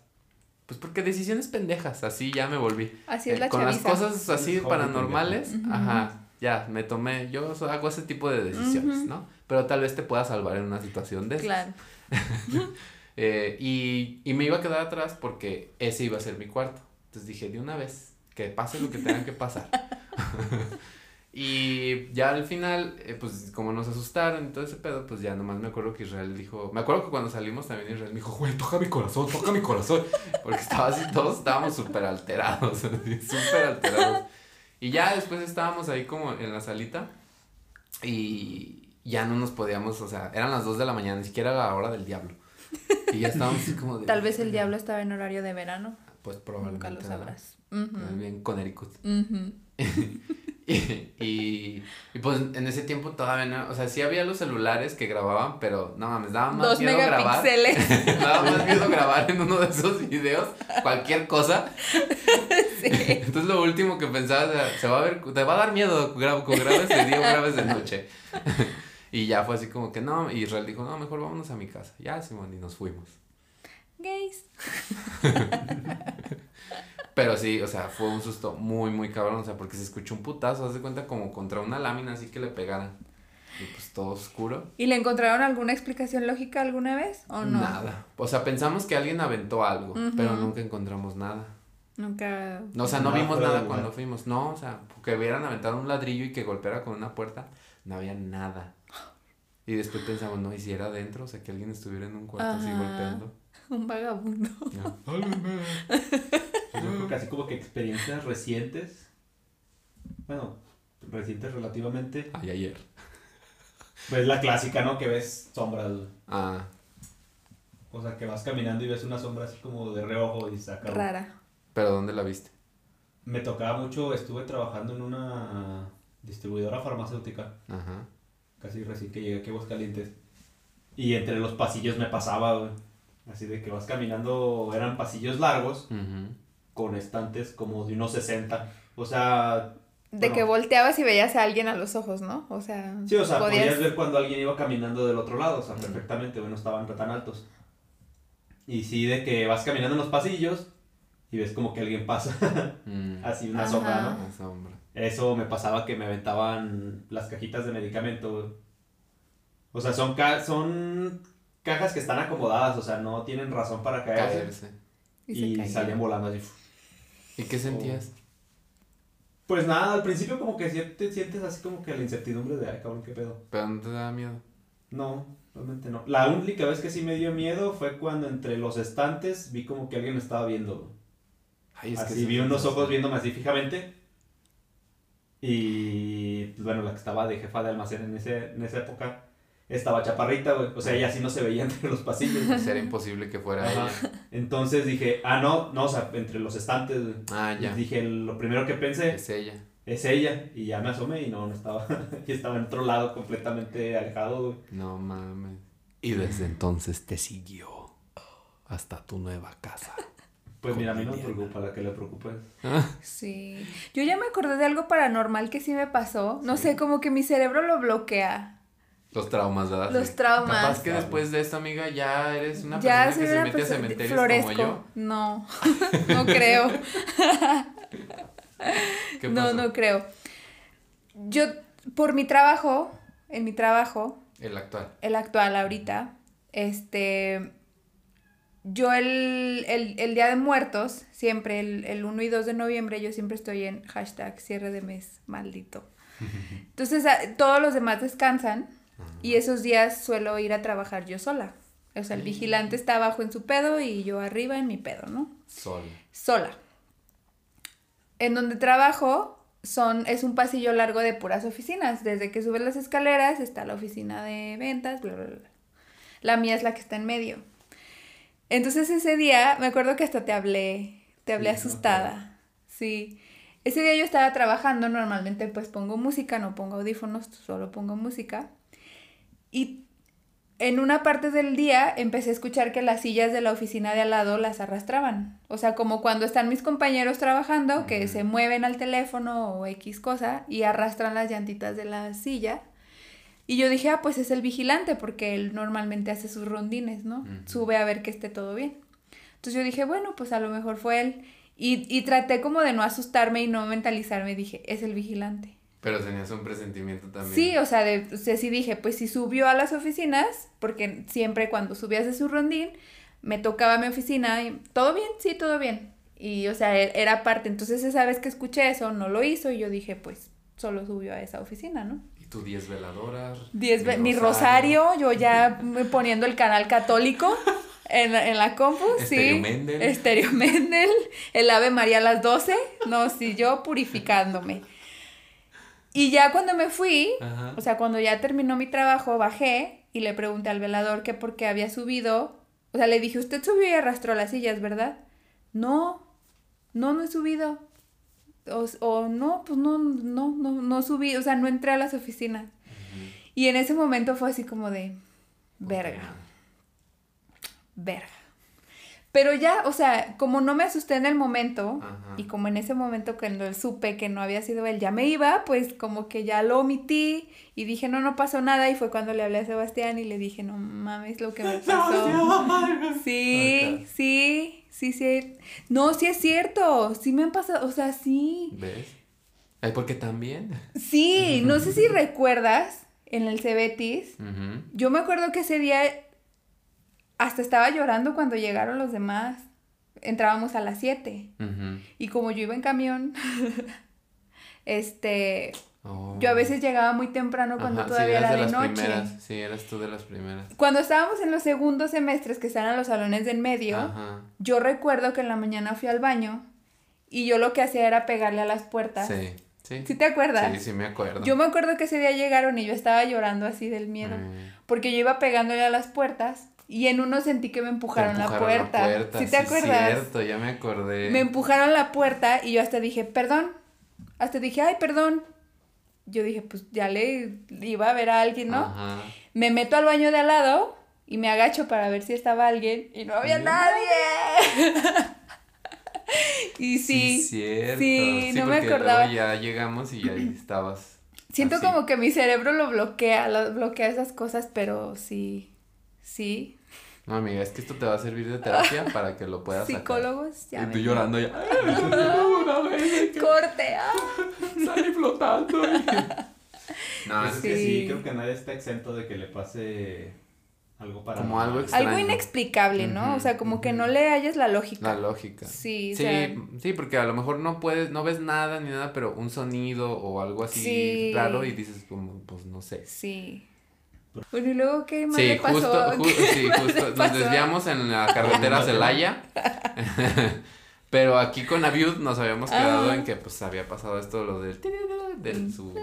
Pues porque decisiones pendejas, así ya me volví. Así es Eh, la Con las cosas así paranormales, ajá, ya, me tomé, yo hago ese tipo de decisiones, Ujú. ¿no? Pero tal vez te pueda salvar en una situación de. Claro. Eh, y, y me iba a quedar atrás porque ese iba a ser mi cuarto. Entonces dije, de una vez, que pase lo que tenga que pasar. y ya al final, eh, pues como nos asustaron y todo ese pedo, pues ya nomás me acuerdo que Israel dijo, me acuerdo que cuando salimos también Israel me dijo, güey, toca mi corazón, toca mi corazón. Porque estaba así, todos estábamos súper alterados, súper alterados. Y ya después estábamos ahí como en la salita y ya no nos podíamos, o sea, eran las 2 de la mañana, ni siquiera era la hora del diablo. Y ya estábamos así como de... Tal vez el diablo estaba en horario de verano. Pues probablemente. Nunca lo sabrás. Ujú, Bien Connecticut. ujú. Y, y, y, pues en ese tiempo todavía no, o sea, sí había los celulares que grababan, pero no mames, daba más Dos miedo grabar. daba más miedo grabar en uno de esos videos cualquier cosa. Sí. Entonces lo último que pensaba se va a ver, te va a dar miedo gra- con grabes de día o grabes de noche. y ya fue así como que no, y Israel dijo, no, mejor vámonos a mi casa. Ya, Simón, y nos fuimos. Gays. Pero sí, o sea, fue un susto muy, muy cabrón, o sea, porque se escuchó un putazo, haz de cuenta como contra una lámina así que le pegaran. Y pues todo oscuro. ¿Y le encontraron alguna explicación lógica alguna vez o no? Nada. O sea, pensamos que alguien aventó algo, pero nunca encontramos nada. Nunca. No, o sea, no vimos nada lugar. cuando fuimos. No, o sea, que hubieran aventado un ladrillo y que golpeara con una puerta, no había nada. Y después pensamos, no, y si era adentro, o sea, que alguien estuviera en un cuarto así golpeando. Un vagabundo. Ya. Pues yo creo que así como que experiencias recientes. Bueno, recientes relativamente. Ay, ayer. Pues la clásica, ¿no? Que ves sombras. Ah, O sea, que vas caminando y ves una sombra así como de reojo y saca. Rara. pero ¿dónde la viste? Me tocaba mucho, estuve trabajando en una distribuidora farmacéutica. Ajá. Casi recién que llegué aquí a Aguascalientes. Y entre los pasillos me pasaba, güey. Así de que vas caminando, eran pasillos largos Ujú. Con estantes como de unos 60. O sea, De Bueno. que volteabas y veías a alguien a los ojos, ¿no? O sea. Sí, o sea, podías- podías ver cuando alguien iba caminando del otro lado, o sea, perfectamente, bueno, estaban tan altos. Y sí, de que vas caminando en los pasillos y ves como que alguien pasa, Mm. así una Ajá. sombra, ¿no? Ah, sombra. Eso me pasaba que me aventaban las cajitas de medicamento. O sea, son, ca- son cajas que están acomodadas, o sea, no tienen razón para caer. Caerse. Y, salían volando así. ¿Y qué sentías? Pues nada, al principio como que te sientes así como que la incertidumbre de, ay, cabrón, qué pedo. Pero no te daba miedo. No, realmente no. La única vez que sí me dio miedo fue cuando entre los estantes vi como que alguien me estaba viendo. Ay, es así vi unos ojos viéndome así fijamente. Y pues, bueno, la que estaba de jefa de almacén en, ese, en esa época estaba chaparrita, güey. O sea, ella sí no se veía entre los pasillos. Pues era imposible que fuera Ajá. ella. Entonces dije, ah, no, no, o sea, entre los estantes. Ah, ya. Y dije, lo primero que pensé Es ella. es ella. Y ya me asomé y no, no estaba. y estaba en otro lado completamente alejado, güey. No mames. Y desde entonces te siguió hasta tu nueva casa. Pues mira, a mí no me preocupa, la que le preocupa es. Sí. Yo ya me acordé de algo paranormal que sí me pasó. No sé, como que mi cerebro lo bloquea. Los traumas, ¿verdad? Los traumas. Capaz que después de esto, amiga, ya eres una ya persona que se una mete a persona cementerios floresco. como yo. No, no creo. ¿Qué no, pasó? no creo. Yo, por mi trabajo, en mi trabajo, El actual. el actual ahorita, este, yo el, el, el Día de Muertos, siempre, el, el 1 y 2 de noviembre, yo siempre estoy en hashtag cierre de mes, maldito. Entonces, todos los demás descansan y esos días suelo ir a trabajar yo sola. O sea, el vigilante está abajo en su pedo y yo arriba en mi pedo, ¿no? Sol. sola. En donde trabajo son, es un pasillo largo de puras oficinas. Desde que subes las escaleras está la oficina de ventas, bla, bla, bla. La mía es la que está en medio. Entonces ese día, me acuerdo que hasta te hablé, te hablé Sí, no, asustada. Sí. Ese día yo estaba trabajando, normalmente pues pongo música, no pongo audífonos, solo pongo música. Y en una parte del día empecé a escuchar que las sillas de la oficina de al lado las arrastraban. O sea, como cuando están mis compañeros trabajando, que se mueven al teléfono o X cosa y arrastran las llantitas de la silla. Y yo dije, ah, pues es el vigilante, porque él normalmente hace sus rondines, ¿no? Sube a ver que esté todo bien. Entonces yo dije, bueno, pues a lo mejor fue él. Y, y traté como de no asustarme y no mentalizarme. Dije, es el vigilante. Pero tenías un presentimiento también. Sí, o sea, de, o sea, sí dije, pues si subió a las oficinas, porque siempre cuando subías de su rondín, me tocaba mi oficina y todo bien, sí, todo bien. Y, o sea, él era parte. Entonces, esa vez que escuché eso, no lo hizo y yo dije, pues, solo subió a esa oficina, ¿no? Y tú 10 veladoras. Diez ve- mi mi rosario, yo ya poniendo el canal católico en, la- en la compu, Estéreo sí. Mendel. Estéreo Mendel, el Ave María a las 12, no, sí, yo purificándome. Y ya cuando me fui, Ajá. o sea, cuando ya terminó mi trabajo, bajé y le pregunté al velador que por qué había subido. O sea, le dije, usted subió y arrastró las sillas, ¿verdad? No, no, no he subido. O, o no, pues no, no, no, no subí, o sea, no entré a las oficinas. Y en ese momento fue así como de, verga, verga. Pero ya, o sea, como no me asusté en el momento, Ajá. y como en ese momento cuando supe que no había sido él, ya me iba, pues como que ya lo omití y dije, no, no pasó nada. Y fue cuando le hablé a Sebastián y le dije, no mames lo que me pasó. Sí, Ok. sí, sí, sí. No, sí es cierto, sí me han pasado, o sea, sí. ¿Ves? Ay, porque también. Sí, no sé si recuerdas en el Cebetis. Ujú. Yo me acuerdo que ese día hasta estaba llorando cuando llegaron los demás. Entrábamos a las 7 Ujú. y como yo iba en camión, este, Oh. yo a veces llegaba muy temprano cuando Ajá, todavía era de, de las noche. primeras. Sí, eras tú de las primeras. Cuando estábamos en los segundos semestres que están en los salones de en medio, Ajá. yo recuerdo que en la mañana fui al baño y yo lo que hacía era pegarle a las puertas. Sí. Sí. ¿Sí te acuerdas? Sí, sí, me acuerdo. Yo me acuerdo que ese día llegaron y yo estaba llorando así del miedo. Mm. Porque yo iba pegándole a las puertas y en uno sentí que me empujaron, la, puerta. puerta, ¿Sí te acuerdas? cierto, ya me acordé. Me empujaron la puerta y yo hasta dije, perdón. Hasta dije, ay, perdón. Yo dije, pues ya le iba a ver a alguien, ¿no? Ajá. Me meto al baño de al lado y me agacho para ver si estaba alguien y no había nadie. y sí, cierto. sí, no me acordaba. luego ya llegamos y ahí estabas. Siento así. como que mi cerebro lo bloquea, lo bloquea esas cosas, pero sí, sí. No, amiga, es que esto te va a servir de terapia para que lo puedas sacar. Psicólogos, ya Y tú llorando ya. Una vez que Corte, ah. salí flotando. No, es que sí, creo que nadie está exento de que le pase algo para Como algo extraño. Algo inexplicable, ¿no? O sea, como que no le halles la lógica. la lógica. Sí, o Sí, sea- sí, porque a lo mejor no puedes, no ves nada ni nada, pero un sonido o algo así Sí. raro y dices como, pues no sé. Sí. Bueno, y luego, ¿qué más Sí, le pasó? justo, ju- sí, ¿Qué justo, le nos pasó? desviamos en la carretera Celaya. Pero aquí con Aviud nos habíamos quedado Ah. en que pues había pasado esto lo del de su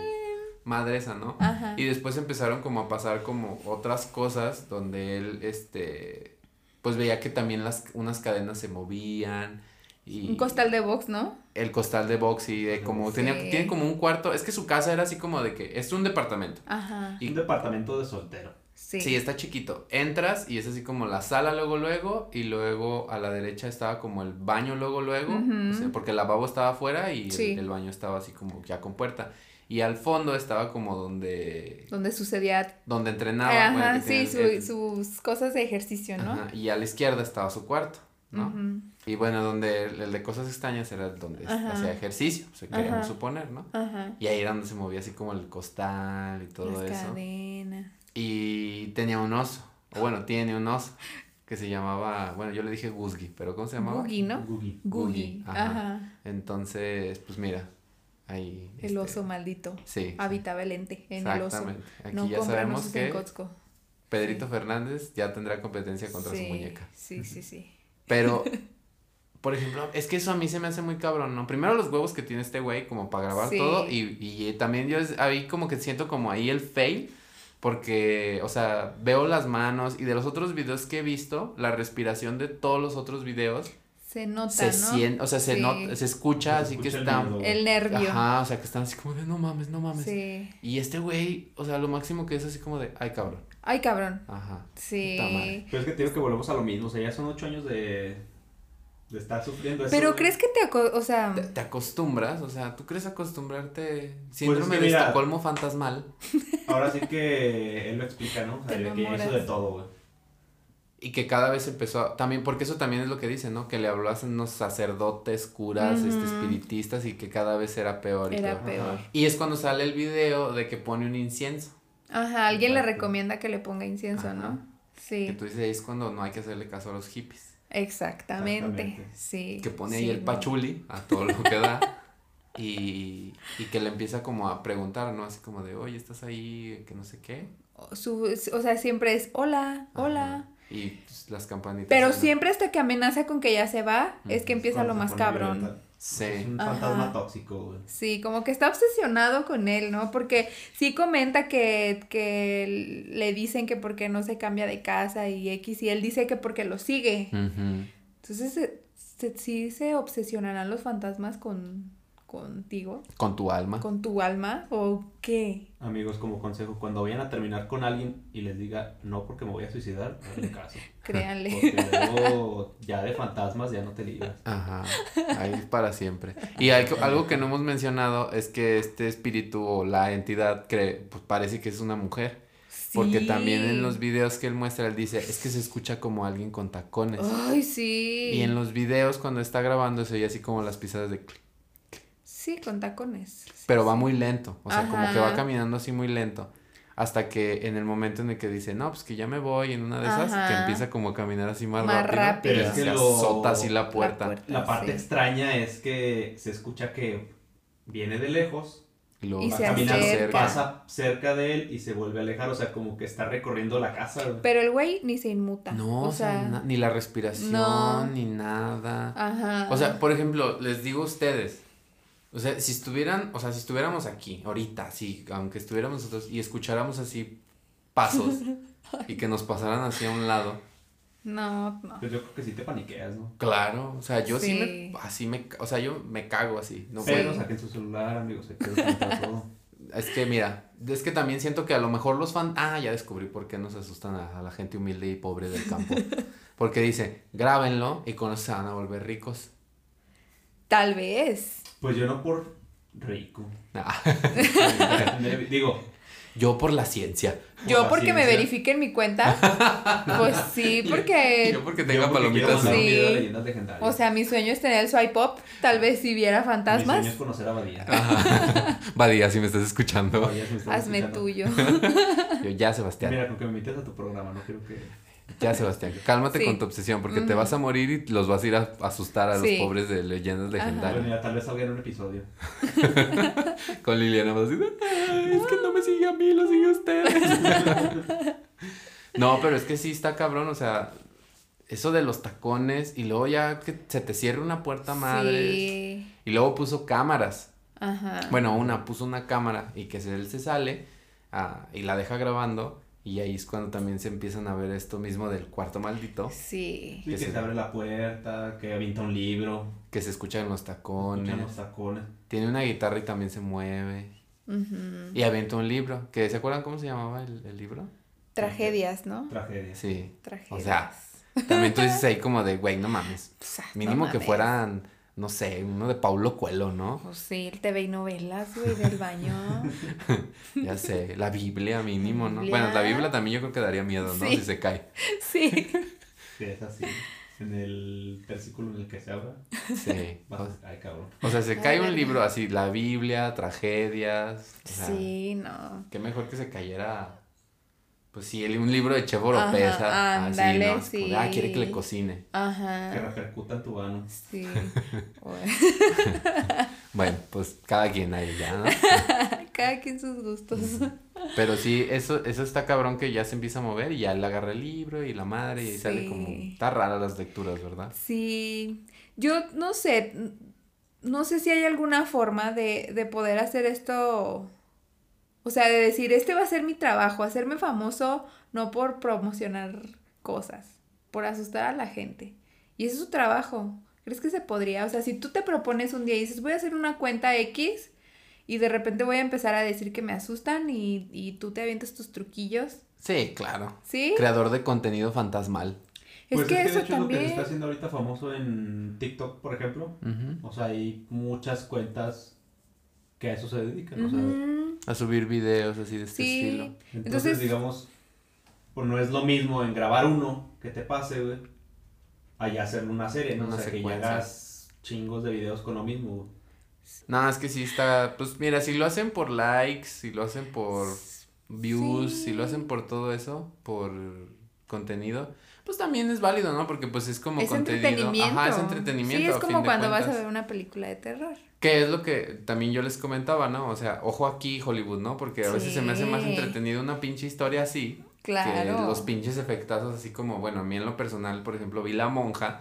madre esa, ¿no? Ajá. Y después empezaron como a pasar como otras cosas donde él este pues veía que también las unas cadenas se movían y Un costal de box, ¿no? el costal de box y de como tenía tiene como un cuarto, es que su casa era así como de que es un departamento. Ajá. Y Un departamento de soltero. Sí. Sí, está chiquito. Entras y es así como la sala luego luego y luego a la derecha estaba como el baño luego luego, Ujú. o sea, porque el lavabo estaba afuera y el- Sí. el, baño estaba así como ya con puerta. Y al fondo estaba como donde Donde sucedía. donde entrenaba. bueno, Ajá, sí, tenía su- el- sus cosas de ejercicio, ¿no? Ajá, y a la izquierda estaba su cuarto, ¿no? Y bueno, donde el, de cosas extrañas era donde Ajá. hacía ejercicio, se queríamos Ajá. suponer, ¿no? Ajá. Y ahí era donde se movía así como el costal y todo Las eso. cadenas. Y tenía un oso, o bueno, tiene un oso, que se llamaba, bueno, yo le dije Guzgi, pero ¿cómo se llamaba? Gugi, ¿no? Googie. Gugi. Ajá. Ajá. Entonces, pues mira, ahí. El este, oso maldito. Sí. Habitaba el ente en el oso. Exactamente. Aquí no ya sabemos que. Pedrito Fernández ya tendrá competencia contra Sí, su muñeca. Sí, sí, sí. Pero, por ejemplo, es que eso a mí se me hace muy cabrón, ¿no? Primero los huevos que tiene este güey como para grabar Sí. todo y, y también yo es- ahí como que siento como ahí el fail porque, o sea, veo las manos y de los otros videos que he visto, la respiración de todos los otros videos Se nota, se ¿no? siente, o sea, se Sí. nota, se escucha Se así que escucha el está... miedo. El nervio. Ajá, o sea, que están así como de no mames, no mames. Sí. Y este güey, o sea, lo máximo que es así como de, ay cabrón. Ay, cabrón. Ajá. Sí. Pero es que te digo que volvemos a lo mismo. O sea, ya son ocho años de, de estar sufriendo eso. Pero crees que te, o sea, Te, te acostumbras, o sea, ¿tú crees acostumbrarte? Síndrome Pues que de mira- Estocolmo fantasmal. Ahora sí que él lo explica, ¿no? O sea, que hizo de todo, güey. Y que cada vez empezó a- también, porque eso también es lo que dice, ¿no? Que le habló a unos sacerdotes, curas, este, espiritistas y que cada vez era peor y era peor. peor. Y es cuando sale el video de que pone un incienso. Ajá, alguien le recomienda que le ponga incienso, Ajá. ¿no? Que Sí. tú dices, ahí es cuando no hay que hacerle caso a los hippies. Exactamente. Exactamente. Sí. que pone sí, ahí el no. pachuli a todo lo que da. Y, y que le empieza como a preguntar, ¿no? Así como de, oye, ¿estás ahí? Que no sé qué. O Su, o sea, siempre es hola, hola. Ajá. Y pues, las campanitas. Pero siempre hasta que amenaza con que ya se va, es que empieza lo más cabrón. Sí. Es un Ajá. fantasma tóxico, güey. Sí, como que está obsesionado con él, ¿no? Porque sí comenta que, que le dicen que porque no se cambia de casa y X, y él dice que porque lo sigue. Entonces, se- se- sí se obsesionarán los fantasmas con contigo, Con tu alma. con tu alma, o qué? Amigos, como consejo, cuando vayan a terminar con alguien y les diga no porque me voy a suicidar, no hagan caso. Créanle. Porque luego ya de fantasmas ya no te libras. Ajá, ahí es para siempre. Y hay algo que no hemos mencionado es que este espíritu o la entidad cree, pues parece que es una mujer. Porque Sí. también en los videos que él muestra, él dice, es que se escucha como alguien con tacones. Ay, sí. Y en los videos cuando está grabando se oye así como las pisadas de... clic, Sí, con tacones. Pero va muy lento, o sea, como que va caminando así muy lento. Hasta que en el momento en el que dice, no, pues que ya me voy, en una de esas, que empieza como a caminar así más, Más rápido. rápido. Pero es que se lo- azota así la puerta. puerta. La parte Sí. extraña es que se escucha que viene de lejos, luego Y va se caminando, acerca. pasa cerca de él y se vuelve a alejar, o sea, como que está recorriendo la casa. Pero el güey ni se inmuta. No, o sea, na- ni la respiración, no. ni nada. ajá. O sea, por ejemplo, les digo a ustedes, o sea, si estuvieran, o sea, si estuviéramos aquí, ahorita, sí, aunque estuviéramos nosotros y escucháramos así pasos y que nos pasaran así a un lado, no, no. Pues yo creo que sí te paniqueas, ¿no? claro, o sea, yo sí, Sí. me, así me, o sea, yo me cago así, no Sí. Puedo. saquen su celular, amigos, se todo. Es que mira, es que también siento que a lo mejor los fan, ah, ya descubrí por qué nos asustan a, a la gente humilde y pobre del campo. Porque dice, grábenlo y con eso se van a volver ricos. Tal vez. Pues yo no por rico. Ah, Digo, yo por la ciencia. Yo porque me ciencia. verifiquen mi cuenta. Pues sí, porque. Yo porque yo tenga porque quiero palomitas. Sí. O sea, mi sueño es tener el swipe up. Tal vez si viera Mi fantasmas, sueño es conocer a Badía. Ajá. Badía, si me estás escuchando. Badía, si me estás hazme escuchando. tuyo. Yo, ya, Sebastián. Mira, con que me invites a tu programa, no quiero que... Ya, Sebastián. Cálmate Sí. con tu obsesión porque te vas a morir y los vas a ir a asustar a los pobres de leyendas. Bueno, legendarias. tal vez salga en un episodio. Con Liliana vas a decir, "Ay, es que no me sigue a mí, lo sigue a ustedes. no, pero es que sí está cabrón, o sea, eso de los tacones y luego ya que se te cierra una puerta madre. Sí. Y luego puso cámaras. Ajá. Bueno, una puso una cámara y que se- él se sale ah, y la deja grabando. Y ahí es cuando también se empiezan a ver esto mismo del cuarto maldito, Sí. Sí, Que que se- se abre la puerta, que avienta un libro, que se escucha en los tacones. escuchan los tacones. Tiene una guitarra y también se mueve. Ujú. Y avienta un libro. que ¿Se acuerdan cómo se llamaba el, el libro? Tragedias, ¿no? Tragedia. Sí. Tragedias. O sea, también tú dices ahí como de, güey, no mames. Pues, ah, Mínimo no que fueran, no sé, uno de Paulo Coelho, ¿no? Pues sí, el TV y novelas, güey, del baño. Ya sé, la Biblia mínimo, ¿no? Biblia. Bueno, la Biblia también yo creo que daría miedo, ¿no? Sí. Si se cae. Sí. Sí, es así. En el versículo en el que se abra, Sí. vas. Ay, cabrón. o sea, se Ay, cae un libro así, la Biblia, tragedias. O sea, Sí, no. Qué mejor que se cayera, pues sí, el- un libro de Chef Oropesa. Ajá, así, ándale, ¿no? Así como de, ah, quiere que le cocine. Que Ajá. repercuta en tu ano. Sí. Bueno, pues cada quien ahí ya, ¿no? Cada quien sus gustos. Pero sí, eso, eso está cabrón que ya se empieza a mover y ya él agarra el libro y la madre y ahí sale como... Está rara las lecturas, ¿verdad? Sí. Yo no sé. No sé si hay alguna forma de, de poder hacer esto. O sea, de decir, este va a ser mi trabajo, hacerme famoso no por promocionar cosas, por asustar a la gente. Y ese es su trabajo. ¿Crees que se podría? O sea, si tú te propones un día y dices, voy a hacer una cuenta X y de repente voy a empezar a decir que me asustan y, y tú te avientas tus truquillos, Sí, claro. ¿sí? Creador de contenido fantasmal. Es Pues que de eso hecho es lo que se también... está haciendo ahorita famoso en TikTok, por ejemplo. O sea, hay muchas cuentas que a eso se dedican. O sea, A subir videos así de este Sí. estilo. entonces, Entonces- digamos, pues no es lo mismo en grabar uno que te pase, güey, allá hacerle una serie, ¿no? Una o sea, que ya hagas chingos de videos con lo mismo, güey. No, es que sí está... Pues mira, si lo hacen por likes, si lo hacen por views, Sí. si lo hacen por todo eso, por contenido, pues también es válido, ¿no? Porque pues es como Es contenido. entretenimiento. Ajá, es entretenimiento. Sí, es como cuando vas a ver una película de terror. Que es lo que también yo les comentaba, ¿no? O sea, ojo aquí Hollywood, ¿no? Porque a veces se me hace más entretenido una pinche historia así. Que Claro. los pinches efectazos así como, bueno, a mí en lo personal, por ejemplo, vi La Monja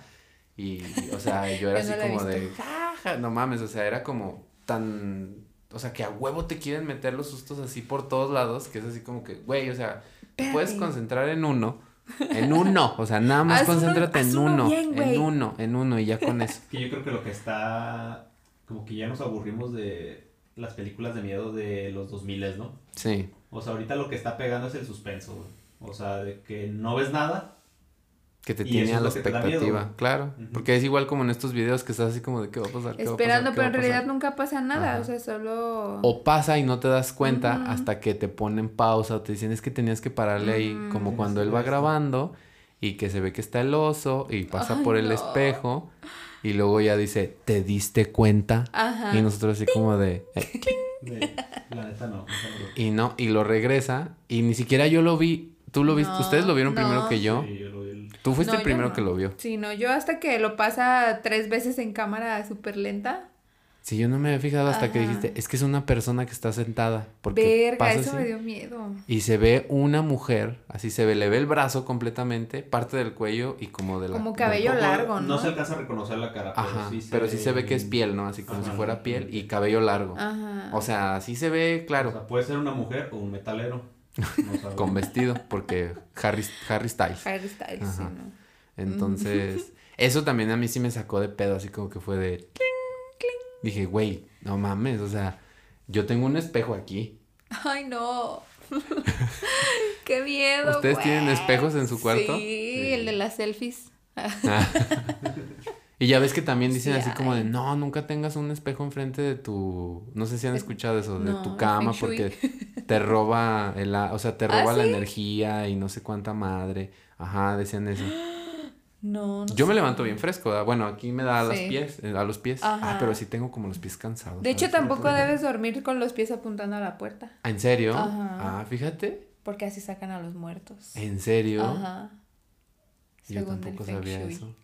y, o sea, yo era Yo así como de. "Ja, ja", no mames, o sea, era como tan, o sea, que a huevo te quieren meter los sustos así por todos lados, que es así como que, güey, o sea, te puedes concentrar en uno, en uno, o sea, nada más Haz concéntrate en uno uno, bien, güey. en uno, en uno y ya con eso. Que yo creo que lo que está. Como que ya nos aburrimos de las películas de miedo de los 2000, ¿no? Sí. O sea, ahorita lo que está pegando es el suspenso, güey. O sea, de que no ves nada. Que te Y tiene a la expectativa, claro. Porque es igual como en estos videos que estás así como de qué va a pasar, qué va a pasar, Esperando, qué pero va en realidad pasar? nunca pasa nada. Ajá. O sea, solo. O pasa y no te das cuenta hasta que te ponen pausa o te dicen es que tenías que pararle ahí, Ujú. como cuando él va grabando y que se ve que está el oso y pasa Ay, por el no. espejo y luego ya dice, ¿te diste cuenta? Ajá. Y nosotros así como de, "Eh". De, la neta no. y no, y lo regresa y ni siquiera yo lo vi, tú lo viste, No, ustedes lo vieron primero que yo, Sí, yo lo vi. tú fuiste No, el primero no. que lo vio. Sí, no, yo hasta que lo pasa tres veces en cámara súper lenta. Sí, yo no me había fijado hasta que dijiste, es que es una persona que está sentada. Porque Verga, pasa eso así, me dio miedo. Y se ve una mujer, así se ve, le ve el brazo completamente, parte del cuello y como de la... Como cabello largo, ¿no? No se alcanza a reconocer la cara, pero Ajá, sí se pero sí se ve que es piel, ¿no? Así como si fuera piel y cabello largo. Ajá. O sea, sí se ve, O claro, sea, puede ser una mujer o un metalero. No con vestido, porque Harry, Harry Styles. Harry Styles, sí, Ajá. ¿no? Entonces, eso también a mí sí me sacó de pedo, así como que fue de... cling, cling. Dije, güey, no mames, o sea, yo tengo un espejo aquí. Ay, no. Qué miedo. ¿Ustedes tienen espejos en su cuarto? Sí, el de las selfies. Y ya ves que también dicen Sí así como de, no, nunca tengas un espejo enfrente de tu, no sé si han escuchado eso, de no, tu cama porque te roba el, o sea, te ¿Ah, roba la sí? energía y no sé cuánta madre. Ajá, decían eso. No, no Yo me levanto bien fresco, bueno, aquí me da a los pies, eh, a los pies. Ah, pero sí tengo como los pies cansados. De hecho, tampoco debes dormir con los pies apuntando a la puerta. ¿Ah, ¿En serio? Ajá. Ah, fíjate. Porque así sacan a los muertos. ¿En serio? Ajá. Yo Según tampoco sabía eso.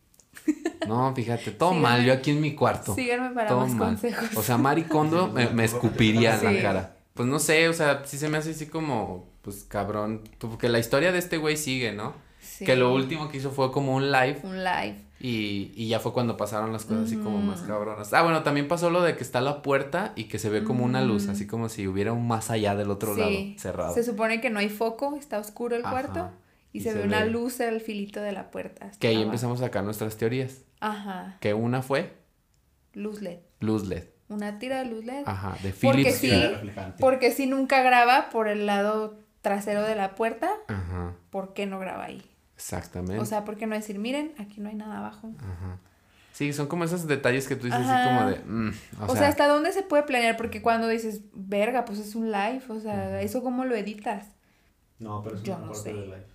No, fíjate, todo Síganme- mal, yo aquí en mi cuarto. Síganme para Todo más mal. consejos. O sea, Maricondo me, me escupiría en la cara. Pues no sé, o sea, sí se me hace así como, pues cabrón. Porque la historia de este güey sigue, ¿no? Sí. Que lo último que hizo fue como un live Un live. y, y ya fue cuando pasaron las cosas así como más cabronas. Ah, bueno, también pasó lo de que está la puerta y que se ve como una luz, así como si hubiera un más allá del otro lado, cerrado. Se supone que no hay foco, está oscuro el Ajá. cuarto. Y, Y se, se ve una ve. luz al filito de la puerta. Que ahí abajo. empezamos a sacar nuestras teorías. Ajá. Que una fue Luz LED. luz LED. Una tira de luz LED. Ajá, de Porque Philips. sí. Porque si nunca graba por el lado trasero de la puerta, Ajá, ¿por qué no graba ahí? exactamente. O sea, ¿por qué no decir, miren, aquí no hay nada abajo? Ajá. Sí, son como esos detalles que tú dices así como de... mm, o, O, sea, sea, ¿hasta dónde se puede planear? Porque cuando dices, verga, pues es un live, o sea. ¿eso cómo lo editas? No, pero es Yo no sé. de live.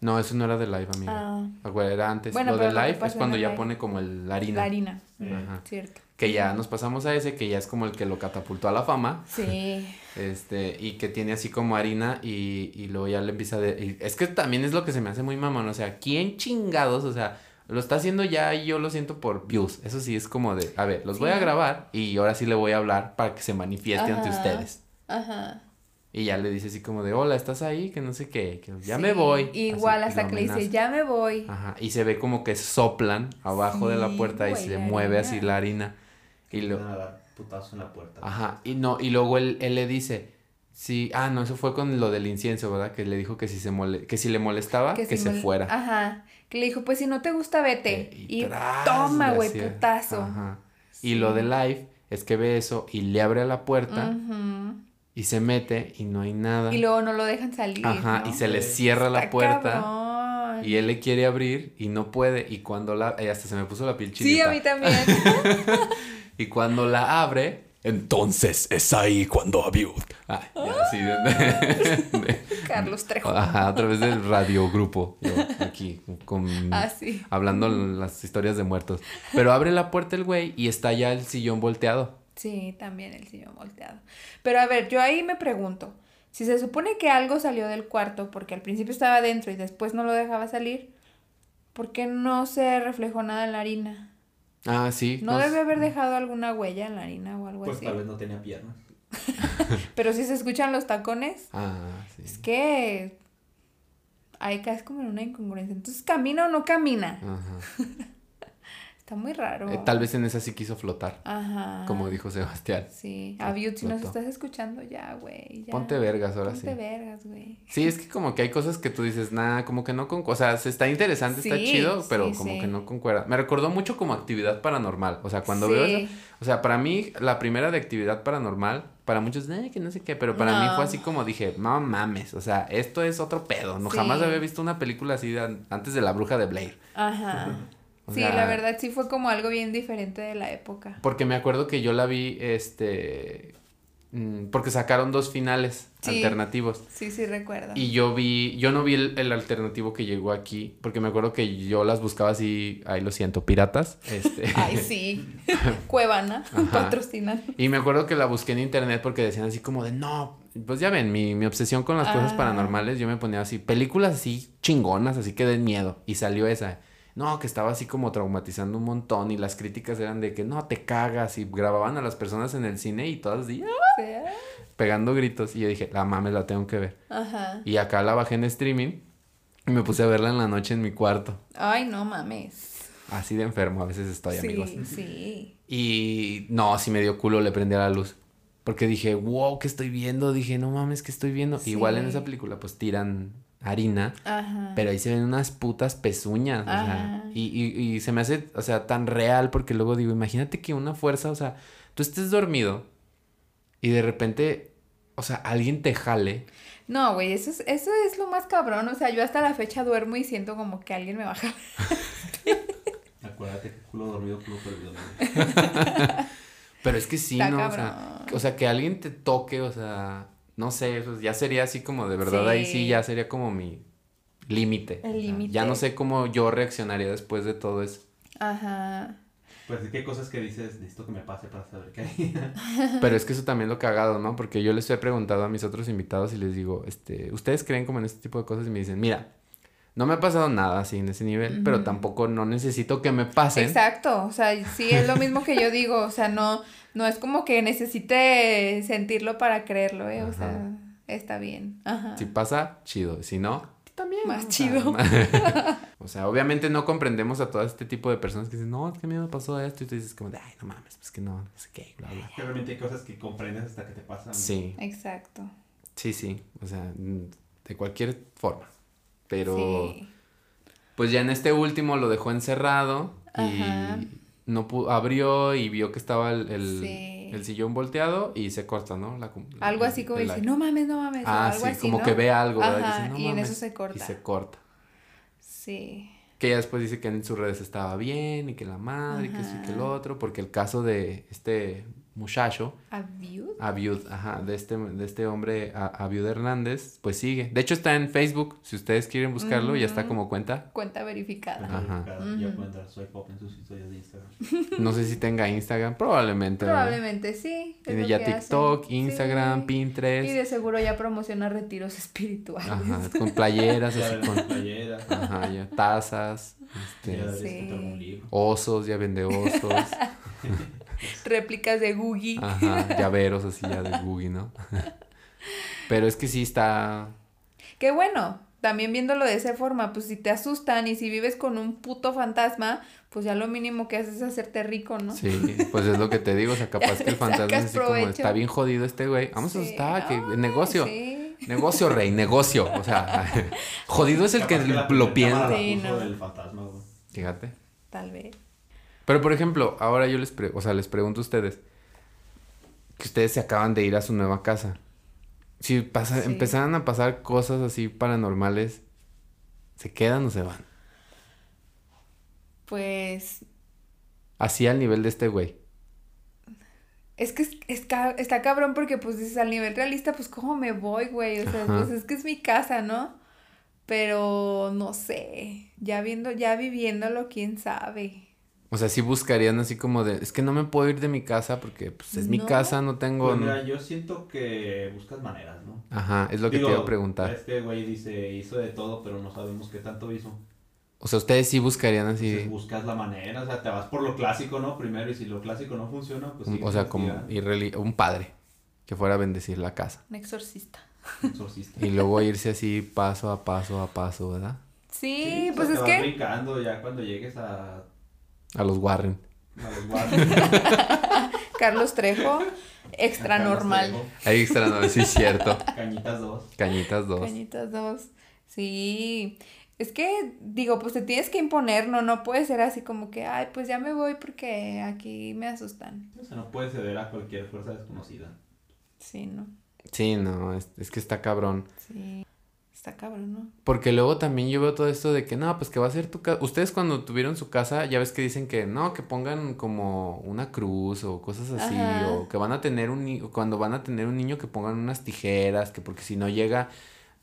No, eso no era de live, amigo. Ah, Era antes. Bueno, lo de live es cuando ya live. pone como el, la harina. la harina, Ajá. cierto. Que ya nos pasamos a ese, que ya es como el que lo catapultó a la fama. Sí, Este, y que tiene así como harina y, y luego ya le empieza de... y es que también es lo que se me hace muy mamón, o sea, ¿quién chingados? O sea, lo está haciendo ya y yo lo siento por views. Eso sí es como de, a ver, los voy a grabar y ahora sí le voy a hablar para que se manifieste ante ustedes. ajá. Y ya le dice así como de, hola, ¿estás ahí? Que no sé qué, que ya Sí, me voy. Igual Así, y hasta que le dice, ya me voy. Ajá, y se ve como que soplan abajo de la puerta y se mueve así la harina. Y lo, Van a dar putazo en la puerta. Ajá, y no, y luego él, él le dice, sí, ah, no, eso fue con lo del incienso, ¿verdad? Que le dijo que si se mole, que si le molestaba, que, si se fuera. Ajá. Que le dijo, pues si no te gusta, vete. Eh, Y, tras, toma, güey, putazo. Ajá. Sí. Y lo de live es que ve eso y le abre la puerta Ujú. Y se mete y no hay nada. Y luego no lo dejan salir. Ajá, ¿no? y se le cierra la puerta cabrón. y él le quiere abrir y no puede y cuando la, eh, hasta se me puso la piel Sí, a mí también. Y cuando la abre, entonces es ahí cuando abrió. Ah, ya, sí, de- de- Carlos Trejo. Ajá, a través del radiogrupo. Yo aquí, con, Ah, sí. hablando las historias de muertos. Pero abre la puerta el güey y está ya el sillón volteado. Sí, también el sillón volteado. Pero a ver, yo ahí me pregunto, Si se supone que algo salió del cuarto porque al principio estaba dentro y después no lo dejaba salir, ¿por qué no se reflejó nada en la harina? Ah, sí. ¿No nos- debe haber dejado alguna huella en la harina o algo Pues así? tal vez no tenía piernas. Pero si se escuchan los tacones, Ah, sí. es que ahí caes como en una incongruencia. Entonces, ¿camina o no camina? Ajá. Está muy raro. Eh, tal vez en esa sí quiso flotar, Ajá. como dijo Sebastián. Sí. Aviud, si nos estás escuchando ya, güey. Ponte vergas ahora Ponte sí. vergas, güey. Sí, es que como que hay cosas que tú dices, nada, como que no con... O sea, se está interesante, está chido, pero sí, como sí. que no concuerda. Me recordó mucho como actividad paranormal. O sea, cuando veo eso... O sea, para mí, la primera de actividad paranormal, para muchos, eh, que no sé qué, pero para mí No. fue así como dije, no mames, o sea, esto es otro pedo. No, jamás había visto una película así de an- antes de La Bruja de Blair. Ajá. O sí, sea- la verdad sí fue como algo bien diferente de la época. Porque me acuerdo que yo la vi, este... mm, Porque sacaron dos finales Sí. alternativos. Sí, sí recuerdo. Y yo vi, yo no vi el, el alternativo que llegó aquí, porque me acuerdo que yo las buscaba así, ahí lo siento, piratas. Este, Ay, sí. Cuevana, Ajá. patrocinan. y me acuerdo que la busqué en internet porque decían así como de, no, pues ya ven, mi, mi obsesión con las cosas Ah. paranormales, yo me ponía así, películas así chingonas, así que den miedo. Y salió esa. No, que estaba así como traumatizando un montón y las críticas eran de que no, te cagas y grababan a las personas en el cine y todas así, ¡ah! Sea, pegando gritos. Y yo dije, la mames, la tengo que ver. Ajá. Y acá la bajé en streaming y me puse a verla en la noche en mi cuarto. Ay, no mames. Así de enfermo a veces estoy, sí, amigos. sí. Y no, sí me dio culo, le prendí a la luz. Porque dije, wow, ¿qué estoy viendo? Dije, no mames, ¿qué estoy viendo? Sí. Igual en esa película, pues tiran harina, Ajá. pero ahí se ven unas putas pezuñas, o sea, y, y, y se me hace, o sea, tan real, porque luego digo, imagínate que una fuerza, o sea, tú estés dormido y de repente, o sea, alguien te jale. No, güey, eso es, eso es lo más cabrón. O sea, yo hasta la fecha duermo y siento como que alguien me baja. Acuérdate que culo dormido, culo perdido. Pero es que sí, Está ¿no? O sea, o sea, que alguien te toque, o sea, no sé, eso ya sería así como de verdad, ahí sí ya sería como mi límite. El límite. Ya no sé cómo yo reaccionaría después de todo eso. Ajá. Pues sí que hay cosas que dices, necesito que me pase para saber qué hay. Pero es que eso también lo cagado, ¿no? Porque yo les he preguntado a mis otros invitados y les digo, este, ¿ustedes creen como en este tipo de cosas? Y me dicen, mira, no me ha pasado nada así en ese nivel, pero tampoco no necesito que me pasen. Exacto. O sea, sí es lo mismo que yo digo. O sea, no, no es como que necesite sentirlo para creerlo, ¿eh? O sea, está bien. Ajá. Si pasa, chido. Si no, también. Más o sea, chido. o sea, obviamente no comprendemos a todo este tipo de personas que dicen, no, es que a mí me pasó esto. Y tú dices como de, ay, no mames, pues que no, no sé qué, bla, bla. Que realmente hay cosas que comprendes hasta que te pasan. Sí, Exacto. sí, sí. O sea, de cualquier forma. Pero, Sí. pues ya en este último lo dejó encerrado y Ajá. No pudo, abrió y vio que estaba el, el, Sí. el sillón volteado y se corta, ¿no? La, Algo el- así como dice, no mames, no mames. Ah, algo sí, así, como ¿no? que ve algo, ¿verdad? Ajá, dice, "No y en mames", eso se corta. Y se corta. Sí. Que ya después dice que en sus redes estaba bien y que la madre, y que sí, que el otro, porque el caso de este muchacho, ¿Aviud? Abiud, ajá, de este, de este hombre, A- Abiud Hernández, pues sigue. De hecho está en Facebook, si ustedes quieren buscarlo, ya está como cuenta. Cuenta verificada. Ajá. Cada Ujú. Ya pueden dar swipe up en sus historias de Instagram. No sé si tenga Instagram, probablemente. Probablemente sí. Tiene ya TikTok, hacen. Instagram, Sí. Pinterest. Y de seguro ya promociona retiros espirituales. Ajá, con playeras, Ya así con... playeras. Ajá, ya, tazas, Ya este, deberías Sí. comprar un libro. osos, ya vende osos. Réplicas de Googie. Ajá, llaveros así ya de Googie, ¿no? Pero es que sí está. Qué bueno. También viéndolo de esa forma, pues si te asustan y si vives con un puto fantasma, pues ya lo mínimo que haces es hacerte rico, ¿no? Sí, pues es lo que te digo. O sea, capaz que el fantasma es así como está bien jodido este güey. Vamos a asustar, que negocio. sí. Negocio, rey, negocio. O sea, jodido es el que lo piensa. Sí, no. Fíjate. Tal vez. Pero por ejemplo, ahora yo les, pre- o sea, les pregunto a ustedes que ustedes se acaban de ir a su nueva casa. Si pasa, Sí. empezaran a pasar cosas así paranormales, ¿se quedan o se van? Pues Así al nivel de este güey. es que es, es está cabrón porque pues dices al nivel realista, pues cómo me voy, güey. O sea, Ajá. pues es que es mi casa, ¿no? Pero no sé. Ya viendo, ya viviéndolo, quién sabe. O sea, sí buscarían así como de, es que no me puedo ir de mi casa porque pues es mi casa, no tengo... Pues mira, yo siento que buscas maneras, ¿no? Ajá, es lo que te iba a preguntar. Este güey dice, hizo de todo, pero no sabemos qué tanto hizo. O sea, ustedes sí buscarían así, Entonces buscas la manera, o sea, te vas por lo clásico, ¿no? Primero, y si lo clásico no funciona, pues un- sí. o sea, como ir un padre que fuera a bendecir la casa. Un exorcista. Exorcista. Y luego irse así paso a paso a paso, ¿verdad? Sí, o sea, pues te es vas que brincando ya cuando llegues a, A los Warren. a los guardias. Carlos Trejo, extra normal. Ahí extra, no, sí, cierto. Cañitas 2. Cañitas dos. Cañitas dos. Sí. Es que, digo, pues te tienes que imponer, no, no puede ser así como que, ay, pues ya me voy porque aquí me asustan. O sea, no puedes ceder a cualquier fuerza desconocida. Sí, ¿no? Sí, no, es, es que está cabrón. Sí. Está cabrón, ¿no? Porque luego también yo veo todo esto de que no, pues que va a ser tu casa. Ustedes cuando tuvieron su casa, ya ves que dicen que no, que pongan como una cruz o cosas así, Ajá. o que van a tener un ni- o cuando van a tener un niño que pongan unas tijeras, que porque si no llega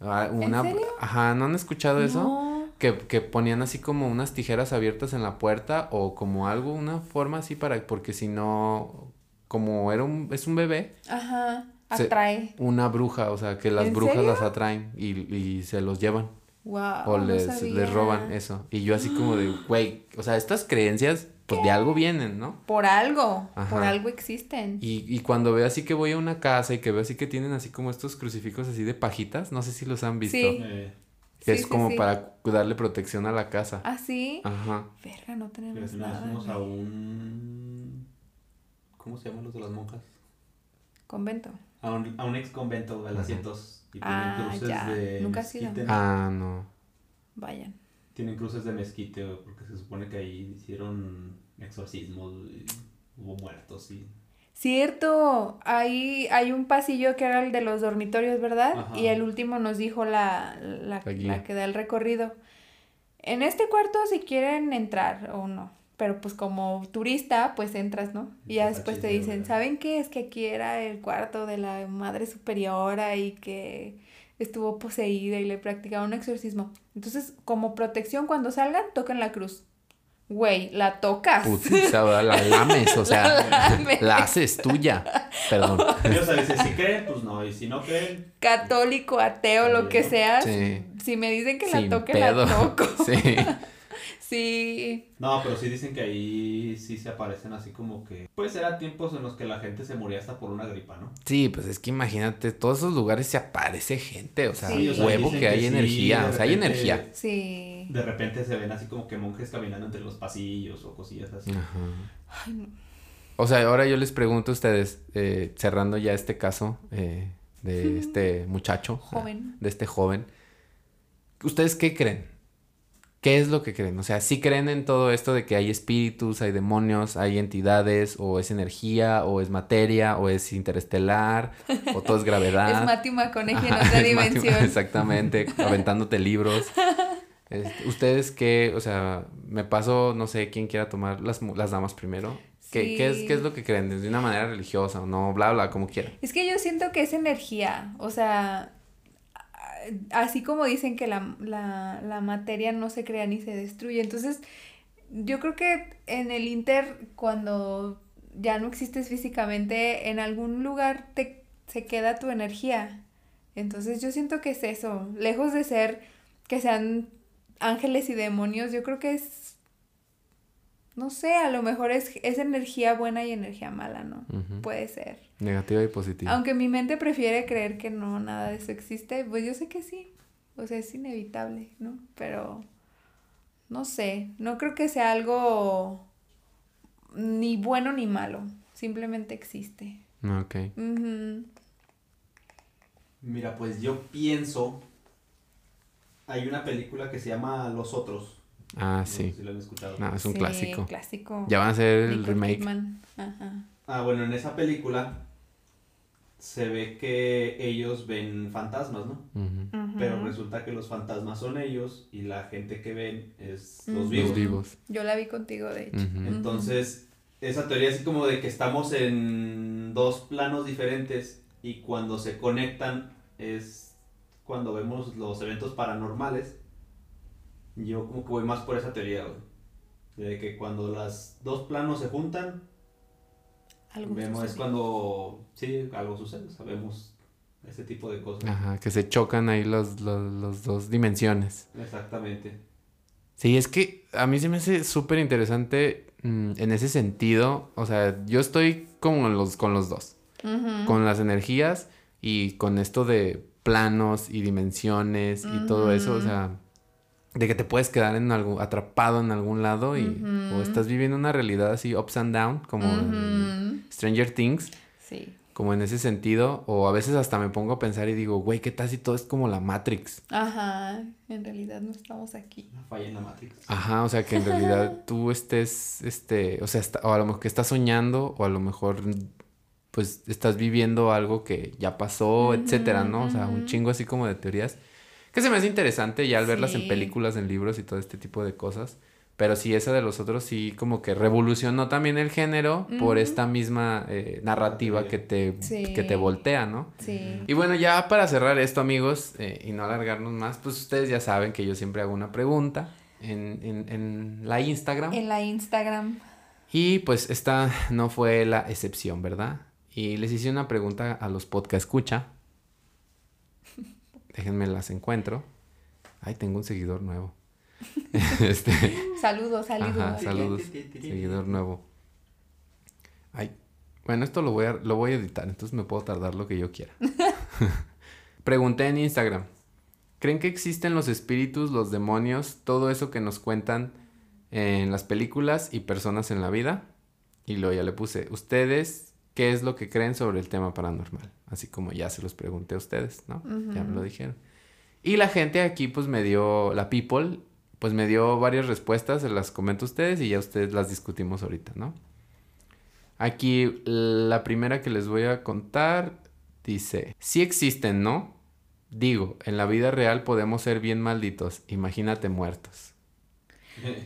a una serio? ajá, ¿no han escuchado eso? Que, que ponían así como unas tijeras abiertas en la puerta o como algo, una forma así para, porque si no, como era un, es un bebé, Ajá. Se- Atrae. una bruja, o sea, que las ¿En brujas serio? las atraen y, y se los llevan. Wow. O les, les roban eso. Y yo así como de, güey, o sea, estas creencias, pues de algo vienen, ¿no? Por algo. Por algo existen. Y, y cuando veo así que voy a una casa y que veo así que tienen así como estos crucifijos así de pajitas, no sé si los han visto. Sí. Eh, Que Sí, es sí, como sí. para darle protección a la casa. ¿Ah, sí? Ajá. Verga, no pero tenemos vez nada. fuimos a un... ¿Cómo se llaman los de las monjas? Convento. A un, a un ex convento de las cientos. Y tienen Ah, cruces ya. de Nunca mezquite. Ah, no. Vayan. Tienen cruces de mezquite, porque se supone que ahí hicieron exorcismos, y hubo muertos y... Cierto, ahí hay un pasillo que era el de los dormitorios, ¿verdad? Ajá. Y el último nos dijo la, la, la que da el recorrido. En este cuarto si quieren entrar o no. Pero pues como turista, pues entras, ¿no? Y ya después te dicen. ¿saben qué? Es que aquí era el cuarto de la madre superiora y que estuvo poseída y le practicaba un exorcismo. Entonces, como protección, cuando salgan, toquen la cruz. Güey, la tocas. Putiza, ¿verdad? la lames, o sea, La lames. la haces tuya. Perdón. Y, o sea, dice, si creen, pues no, y si no creen, católico, ateo, lo que seas, Sí. si me dicen que Sin la toque, pedo. la toco. Sí. Sí. No, pero sí dicen que ahí sí se aparecen así como que... Pues eran tiempos en los que la gente se moría hasta por una gripa, ¿no? Sí, pues es que imagínate, todos esos lugares se aparece gente, o sea, Sí, o sea, huevo que hay que sí, energía, o sea, hay energía. Sí. De repente se ven así como que monjes caminando entre los pasillos o cosillas así. Ajá. Ay, no. O sea, ahora yo les pregunto a ustedes, eh, cerrando ya este caso eh, de este muchacho, Joven. de este joven, ¿ustedes qué creen? ¿Qué es lo que creen? O sea, ¿sí creen en todo esto de que hay espíritus, hay demonios, hay entidades, o es energía, o es materia, o es interestelar, o todo es gravedad? Es Matthew McConaughey en otra Matthew- dimensión. Exactamente, aventándote libros. Este, Ustedes qué, o sea, me paso, no sé, quién quiera tomar las, las damas primero. ¿Qué, qué es. ¿Qué es lo que creen? ¿De una manera religiosa o no? Bla, bla, como quieran. Es que yo siento que es energía, o sea, así como dicen que la, la, la materia no se crea ni se destruye, entonces yo creo que en el Inter, cuando ya no existes físicamente, en algún lugar te, se queda tu energía. Entonces yo siento que es eso, lejos de ser que sean ángeles y demonios, yo creo que es, no sé, a lo mejor es, es energía buena y energía mala, ¿no? Puede ser. Negativa y positiva. Aunque mi mente prefiere creer que no, nada de eso existe, pues yo sé que sí. O sea, es inevitable, ¿no? Pero no sé, no creo que sea algo ni bueno ni malo, simplemente existe. Ok. Mira, pues yo pienso... Hay una película que se llama Los Otros. Ah, sí. si la han escuchado. No, es un Sí, clásico. clásico. Ya van a hacer el Nicole remake. Ajá. Ah, bueno, en esa película se ve que ellos ven fantasmas, ¿no? Pero resulta que los fantasmas son ellos y la gente que ven es los vivos. Los vivos. Yo la vi contigo, de hecho. Entonces, esa teoría así como de que estamos en dos planos diferentes y cuando se conectan es cuando vemos los eventos paranormales. Yo como que voy más por esa teoría, güey. De que cuando las dos planos se juntan, Algo vemos es cuando, sí, algo sucede, sabemos ese tipo de cosas. Ajá, que se chocan ahí los, los, los dos dimensiones. Exactamente. Sí, es que a mí se me hace súper interesante mm, en ese sentido. O sea, yo estoy como en los, con los dos. Con las energías y con esto de planos y dimensiones y todo eso. O sea, de que te puedes quedar en algo, atrapado en algún lado y o estás viviendo una realidad así ups and down, como en. Stranger Things. Sí. Como en ese sentido, o a veces hasta me pongo a pensar y digo, güey, ¿qué tal si todo es como la Matrix? Ajá. En realidad no estamos aquí. Una falla en la Matrix. Ajá, o sea, que en realidad tú estés, este, o sea, está- o a lo mejor que estás soñando, o a lo mejor, pues, estás viviendo algo que ya pasó, etcétera, ¿no? O sea, un chingo así como de teorías. Que se me hace interesante ya al verlas en películas, en libros y todo este tipo de cosas. Pero sí, esa de los otros sí como que revolucionó también el género por esta misma eh, narrativa que te, Sí. que te voltea, ¿no? Sí. Y bueno, ya para cerrar esto, amigos, eh, y no alargarnos más, pues ustedes ya saben que yo siempre hago una pregunta en, en, en la Instagram. En la Instagram. Y pues esta no fue la excepción, ¿verdad? Y les hice una pregunta a los podcast escucha. Déjenme las encuentro. Ay, tengo un seguidor nuevo. este, Saludos, saludos. Ajá, saludos. Seguidor nuevo. Ay, bueno, esto lo voy a, lo voy a editar, entonces me puedo tardar lo que yo quiera. Pregunté en Instagram. ¿Creen que existen los espíritus, los demonios, todo eso que nos cuentan en las películas y personas en la vida? Y luego ya le puse, ¿ustedes qué es lo que creen sobre el tema paranormal? Así como ya se los pregunté a ustedes, ¿no? Ya me lo dijeron. Y la gente aquí pues me dio, la people, pues me dio varias respuestas, se las comento a ustedes y ya ustedes las discutimos ahorita, ¿no? Aquí la primera que les voy a contar dice, sí existen, ¿no? Digo, en la vida real podemos ser bien malditos, imagínate muertos.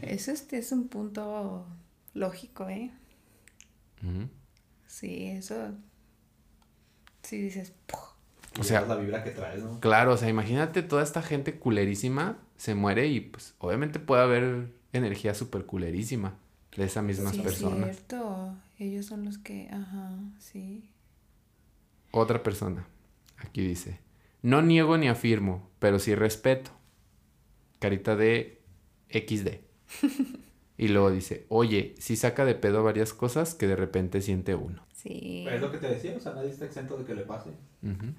Eso este es un punto lógico, ¿eh? Ujú. Sí, eso. Sí dices. O sea- la vibra que traes, ¿no? Claro, o sea, imagínate toda esta gente culerísima se muere y pues obviamente puede haber energía súper culerísima de esas mismas sí, personas. cierto. Ellos son los que. Ajá, sí. Otra persona, aquí dice, no niego ni afirmo, pero sí respeto. Carita de XD. y luego dice, oye, sí saca de pedo varias cosas que de repente siente uno. Sí. Pero es lo que te decía, o sea, nadie está exento de que le pase.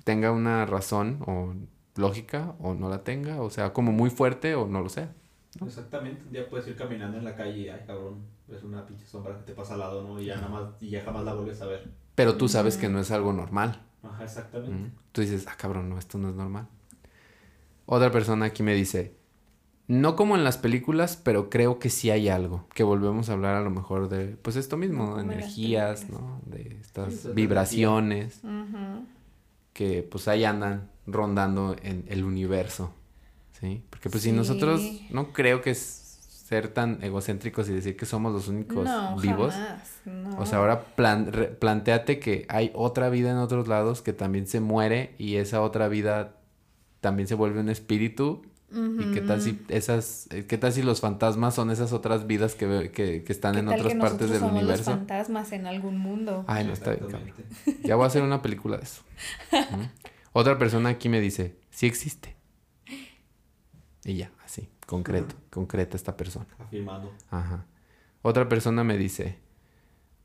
Tenga una razón o lógica o no la tenga, o sea, como muy fuerte o no lo sea. Exactamente, un día puedes ir caminando en la calle y, ay, cabrón, es una pinche sombra que te pasa al lado, ¿no? Y ya nada más, y ya jamás la vuelves a ver. Pero tú sabes que no es algo normal. Ajá, exactamente. Tú dices, ah, cabrón, no, esto no es normal. Otra persona aquí me dice, no como en las películas, pero creo que sí hay algo. Que volvemos a hablar a lo mejor de, pues esto mismo, energías. ¿no? De estas Sí, de vibraciones que pues ahí andan rondando en el universo. ¿Sí? Porque pues si nosotros, no creo que es ser tan egocéntricos y decir que somos los únicos No, vivos. jamás, no. O sea, ahora plan, re- planteate que hay otra vida en otros lados que también se muere y esa otra vida también se vuelve un espíritu. ¿Y qué tal si esas, eh, qué tal si los fantasmas son esas otras vidas que, que, que están ¿Qué en tal otras que partes del somos universo? Los fantasmas en algún mundo. Ay, no está bien. Ya voy a hacer una película de eso. Otra persona aquí me dice, sí existe. Y ya, así, concreto, concreta esta persona. Afirmando. Ajá. Otra persona me dice,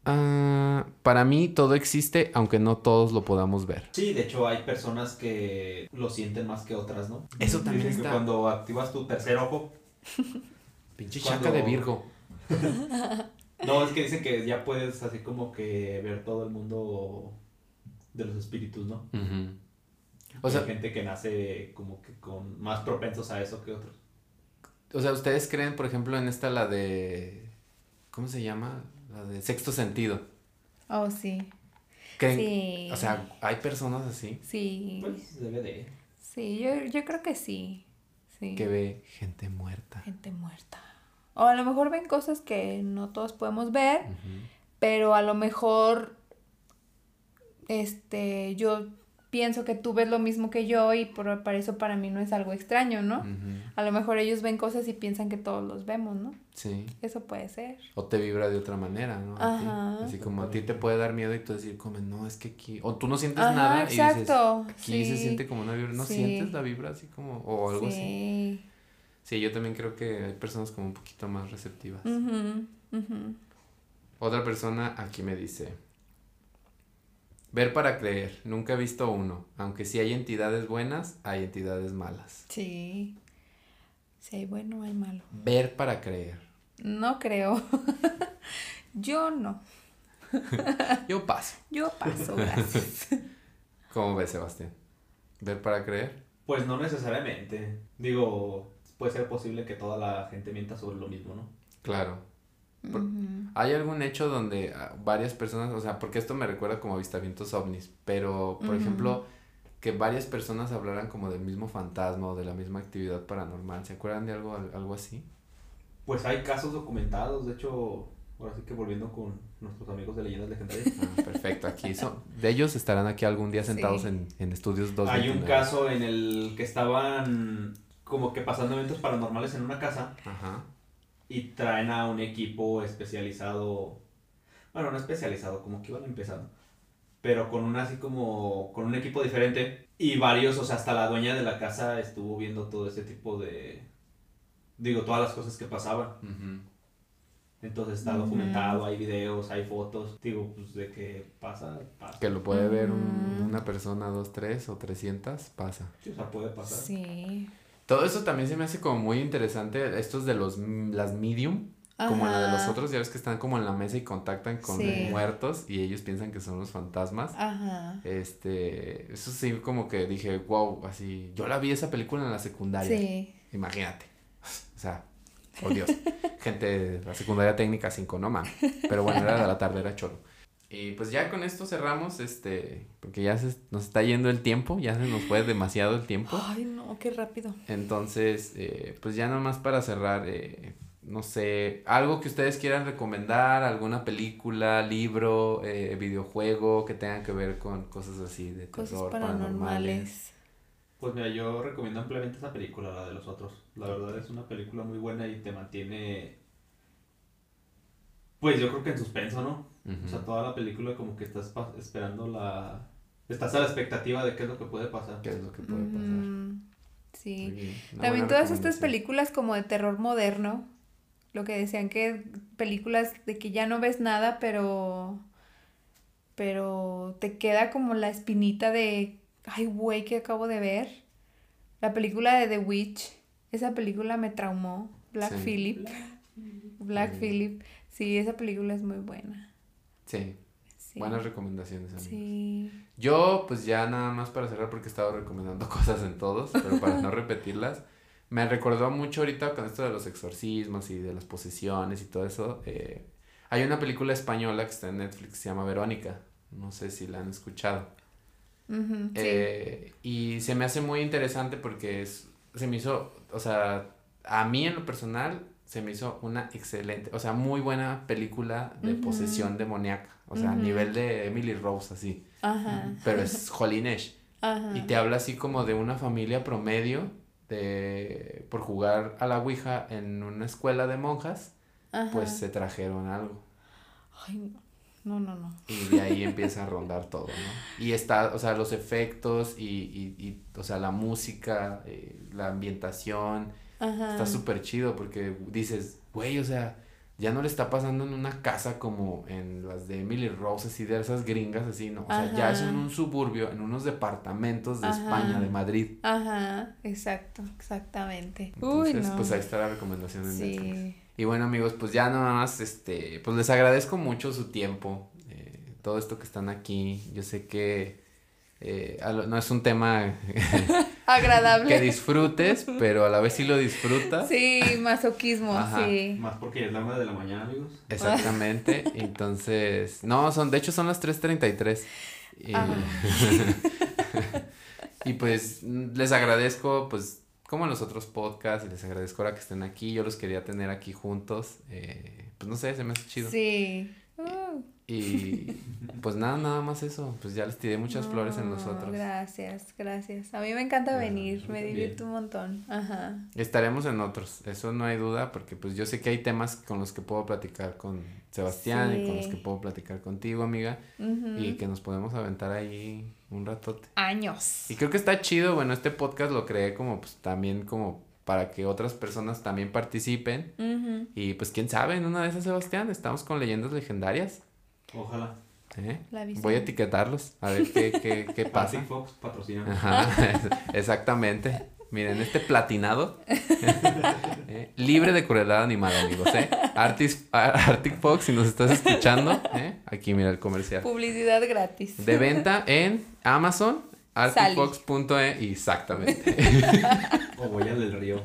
"Ah, para mí todo existe, aunque no todos lo podamos ver. Sí, de hecho hay personas que lo sienten más que otras, ¿no? Eso también Dicen que cuando activas tu tercer ojo, Pinche Cuando- chaca de Virgo. no, es que dicen que ya puedes así como que ver todo el mundo de los espíritus, ¿no? O O sea, hay gente que nace como que con más propensos a eso que otros. o sea, ¿ustedes creen, por ejemplo, en esta la de... ¿Cómo se llama? La de sexto sentido. Oh, sí. ¿Creen? Sí. O sea, hay personas así Sí. Pues debe de. Sí, yo, yo creo que sí. Sí. que ve gente muerta. Gente muerta. O a lo mejor ven cosas que no todos podemos ver, pero a lo mejor este yo pienso que tú ves lo mismo que yo y por, para eso para mí no es algo extraño, ¿no? A lo mejor ellos ven cosas y piensan que todos los vemos, ¿no? Sí. Eso puede ser. O te vibra de otra manera, ¿no? A ti. Ajá. Así como a ti te puede dar miedo y tú decir, como, no, es que aquí. O tú no sientes Ajá, nada y dices, exacto. aquí se sí. siente como una vibra. ¿No Sí. sientes la vibra así como, o algo así? Sí. Sí, yo también creo que hay personas como un poquito más receptivas. Ujú, ujú. Otra persona aquí me dice, ver para creer, nunca he visto uno, aunque sí hay entidades buenas, hay entidades malas. Sí. Si hay bueno, hay malo. Ver para creer. No creo. Yo no. Yo paso. Yo paso, gracias. ¿Cómo ves, Sebastián? ¿Ver para creer? Pues no necesariamente. Digo, puede ser posible que toda la gente mienta sobre lo mismo, ¿no? Claro. Por-. ¿Hay algún hecho donde ah, varias personas, o sea, porque esto me recuerda como avistamientos ovnis, pero, por ejemplo, que varias personas hablaran como del mismo fantasma o de la misma actividad paranormal, ¿se acuerdan de algo, algo así? Pues hay casos documentados, de hecho, ahora sí que volviendo con nuestros amigos de leyendas legendarias. Ah, perfecto, aquí son, de ellos estarán aquí algún día sentados Sí. en, en estudios 2 Hay un caso en el que estaban como que pasando eventos paranormales en una casa Ajá, y traen a un equipo especializado, bueno, no especializado, como que iban empezando, pero con un así como, con un equipo diferente y varios, o sea, hasta la dueña de la casa estuvo viendo todo ese tipo de, digo, todas las cosas que pasaban. ujú. Entonces está documentado, hay videos, hay fotos, digo, pues de que pasa, pasa. que lo puede ver un- una persona, dos, tres o trescientas, pasa. Sí, o sea, puede pasar. Sí. Todo eso también se me hace como muy interesante, estos de los, las medium, como la de los otros, ya ves que están como en la mesa y contactan con Sí. muertos y ellos piensan que son los fantasmas. Ajá. Este, eso sí como que dije, wow, así, yo la vi esa película en la secundaria, Sí. imagínate. O sea, por Dios, gente de la secundaria técnica 5, no mames. Pero bueno, era de la tarde, era choro. Y pues ya con esto cerramos, este, porque ya se, nos está yendo el tiempo, ya se nos fue demasiado el tiempo. Ay, no, qué rápido. Entonces, eh, pues ya nomás para cerrar, eh, no sé, algo que ustedes quieran recomendar, alguna película, libro, eh, videojuego que tenga que ver con cosas así de Cosas terror, paranormales. Pues mira, yo recomiendo ampliamente esa película, la de los otros. La verdad es una película muy buena y te mantiene, pues yo creo que en suspenso, ¿no? O sea, toda la película como que estás esperando la... Estás a la expectativa de qué es lo que puede pasar. ¿Qué es lo que puede pasar? Mm, sí. También todas estas películas como de terror moderno, lo que decían que películas de que ya no ves nada, pero pero te queda como la espinita de, ay, güey, que acabo de ver. La película de The Witch, esa película me traumó. Black Sí. Phillip. Black Mm. Phillip. Sí, esa película es muy buena. Sí, Sí. buenas recomendaciones. amigo. Sí. Yo, pues ya nada más para cerrar, porque he estado recomendando cosas en todos, pero para no repetirlas, me recordó mucho ahorita con esto de los exorcismos y de las posesiones y todo eso. eh, hay una película española que está en Netflix que se llama Verónica. No sé si la han escuchado. Ujú, sí. Eh, y se me hace muy interesante porque es, se me hizo, o sea, a mí en lo personal se me hizo una excelente, o sea, muy buena película de posesión demoníaca. O sea, a nivel de Emily Rose, así. Ajá. Pero es Jolinesh. Ajá. Y te habla así como de una familia promedio de por jugar a la Ouija en una escuela de monjas, Ajá. pues se trajeron algo. Ay, no. No, no, no. Y de ahí empieza a rondar todo, ¿no? Y está, o sea, los efectos y, y, y o sea, la música, eh, la ambientación, Ajá. está súper chido porque dices, güey, o sea, ya no le está pasando en una casa como en las de Emily Rose, así de esas gringas, así, ¿no? O sea, ya es en un suburbio, en unos departamentos de Ajá. España, de Madrid. Ajá, exacto, exactamente. Entonces, Uy, no. pues ahí está la recomendación en Netflix. Sí. Y bueno, amigos, pues ya nada más, este, pues les agradezco mucho su tiempo, eh, todo esto que están aquí. Yo sé que eh, a lo- no es un tema Agradable. que disfrutes, pero a la vez sí lo disfrutas. Sí, masoquismo, Ajá. sí. Más porque es la una de la mañana, amigos. Exactamente. Entonces, no, son, de hecho son las 3.33. Y, Ajá. y pues les agradezco, pues, como en los otros podcasts, y les agradezco ahora que estén aquí. Yo los quería tener aquí juntos. eh, pues no sé, se me hace chido. Sí. Uh, Y pues nada, nada más eso. Pues ya les tiré muchas flores en los No, otros. Gracias, gracias. A mí me encanta Ya, venir, me divierto un montón. Ajá. Estaremos en otros, eso no hay duda, porque pues yo sé que hay temas con los que puedo platicar con Sebastián y con los que puedo platicar contigo, amiga, Ujú. y que nos podemos aventar ahí un ratote. Años. Y creo que está chido, bueno, este podcast lo creé como pues también como para que otras personas también participen. Y pues quién sabe, en una de esas, Sebastián, estamos con leyendas legendarias. Ojalá. ¿eh? Voy a etiquetarlos, a ver qué, qué, qué pasa. Fox patrocina. Ajá, exactamente. Miren, este platinado, eh, libre de crueldad animal, amigos, ¿eh? Artis- Ar- Arctic Fox, si nos estás escuchando, ¿eh? Aquí mira el comercial. Publicidad gratis. De venta en Amazon, arcticfox.e, exactamente. O Boyas del Río.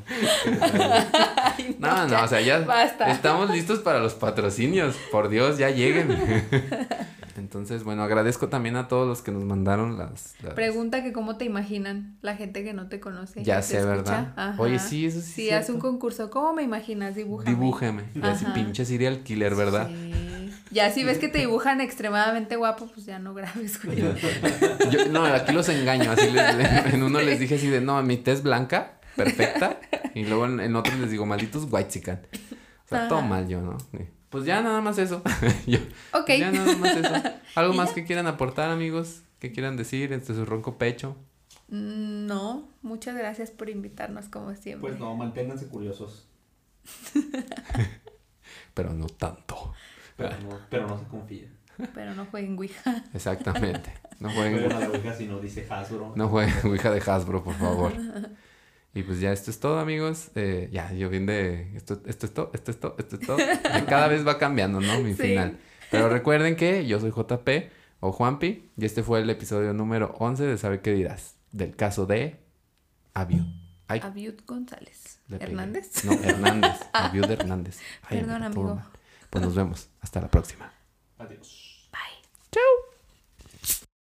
Ay, No, no, o sea, ya Basta. estamos listos para los patrocinios. Por Dios, ya lleguen. Entonces, bueno, agradezco también a todos los que nos mandaron las... las- Pregunta que cómo te imaginan la gente que no te conoce. Ya sé, escucha. ¿verdad? Ajá. Oye, sí, eso sí es Sí, haz un concurso. ¿Cómo me imaginas? Dibújame. Dibújame. Ese Ajá. pinche serial killer, ¿verdad? Sí. Ya si ves que te dibujan extremadamente guapo, pues ya no grabes, güey. Yo, no, aquí los engaño. Así les- en uno les dije así de, no, mi tez blanca, perfecta. Y luego en, en otros les digo, malditos whitezican. O sea, todo Ajá. mal yo, ¿no? Pues ya nada más eso. Yo, Ok. Ya nada más eso. ¿Algo más que quieran aportar, amigos? ¿Qué quieran decir entre su ronco pecho? Mm, No, muchas gracias por invitarnos como siempre. Pues no, manténganse curiosos. Pero no tanto. Pero no, pero no se confíen. Pero no jueguen Ouija. Exactamente. No Jueguen jueguen, a la Ouija si no dice Hasbro. no jueguen Ouija de Hasbro, por favor. Y pues ya esto es todo, amigos. Eh, ya, yo bien de esto, esto es todo, esto es todo, esto es todo. Cada vez va cambiando, ¿no? Mi Sí. final. Pero recuerden que yo soy JP o Juanpi y este fue el episodio número 11 de Saber qué dirás. Del caso de Aviud. Ay, Aviud González. le pegué. Hernández. No, Hernández. Aviud Hernández. Ay, Perdón, amigo. Pues nos vemos. Hasta la próxima. Adiós.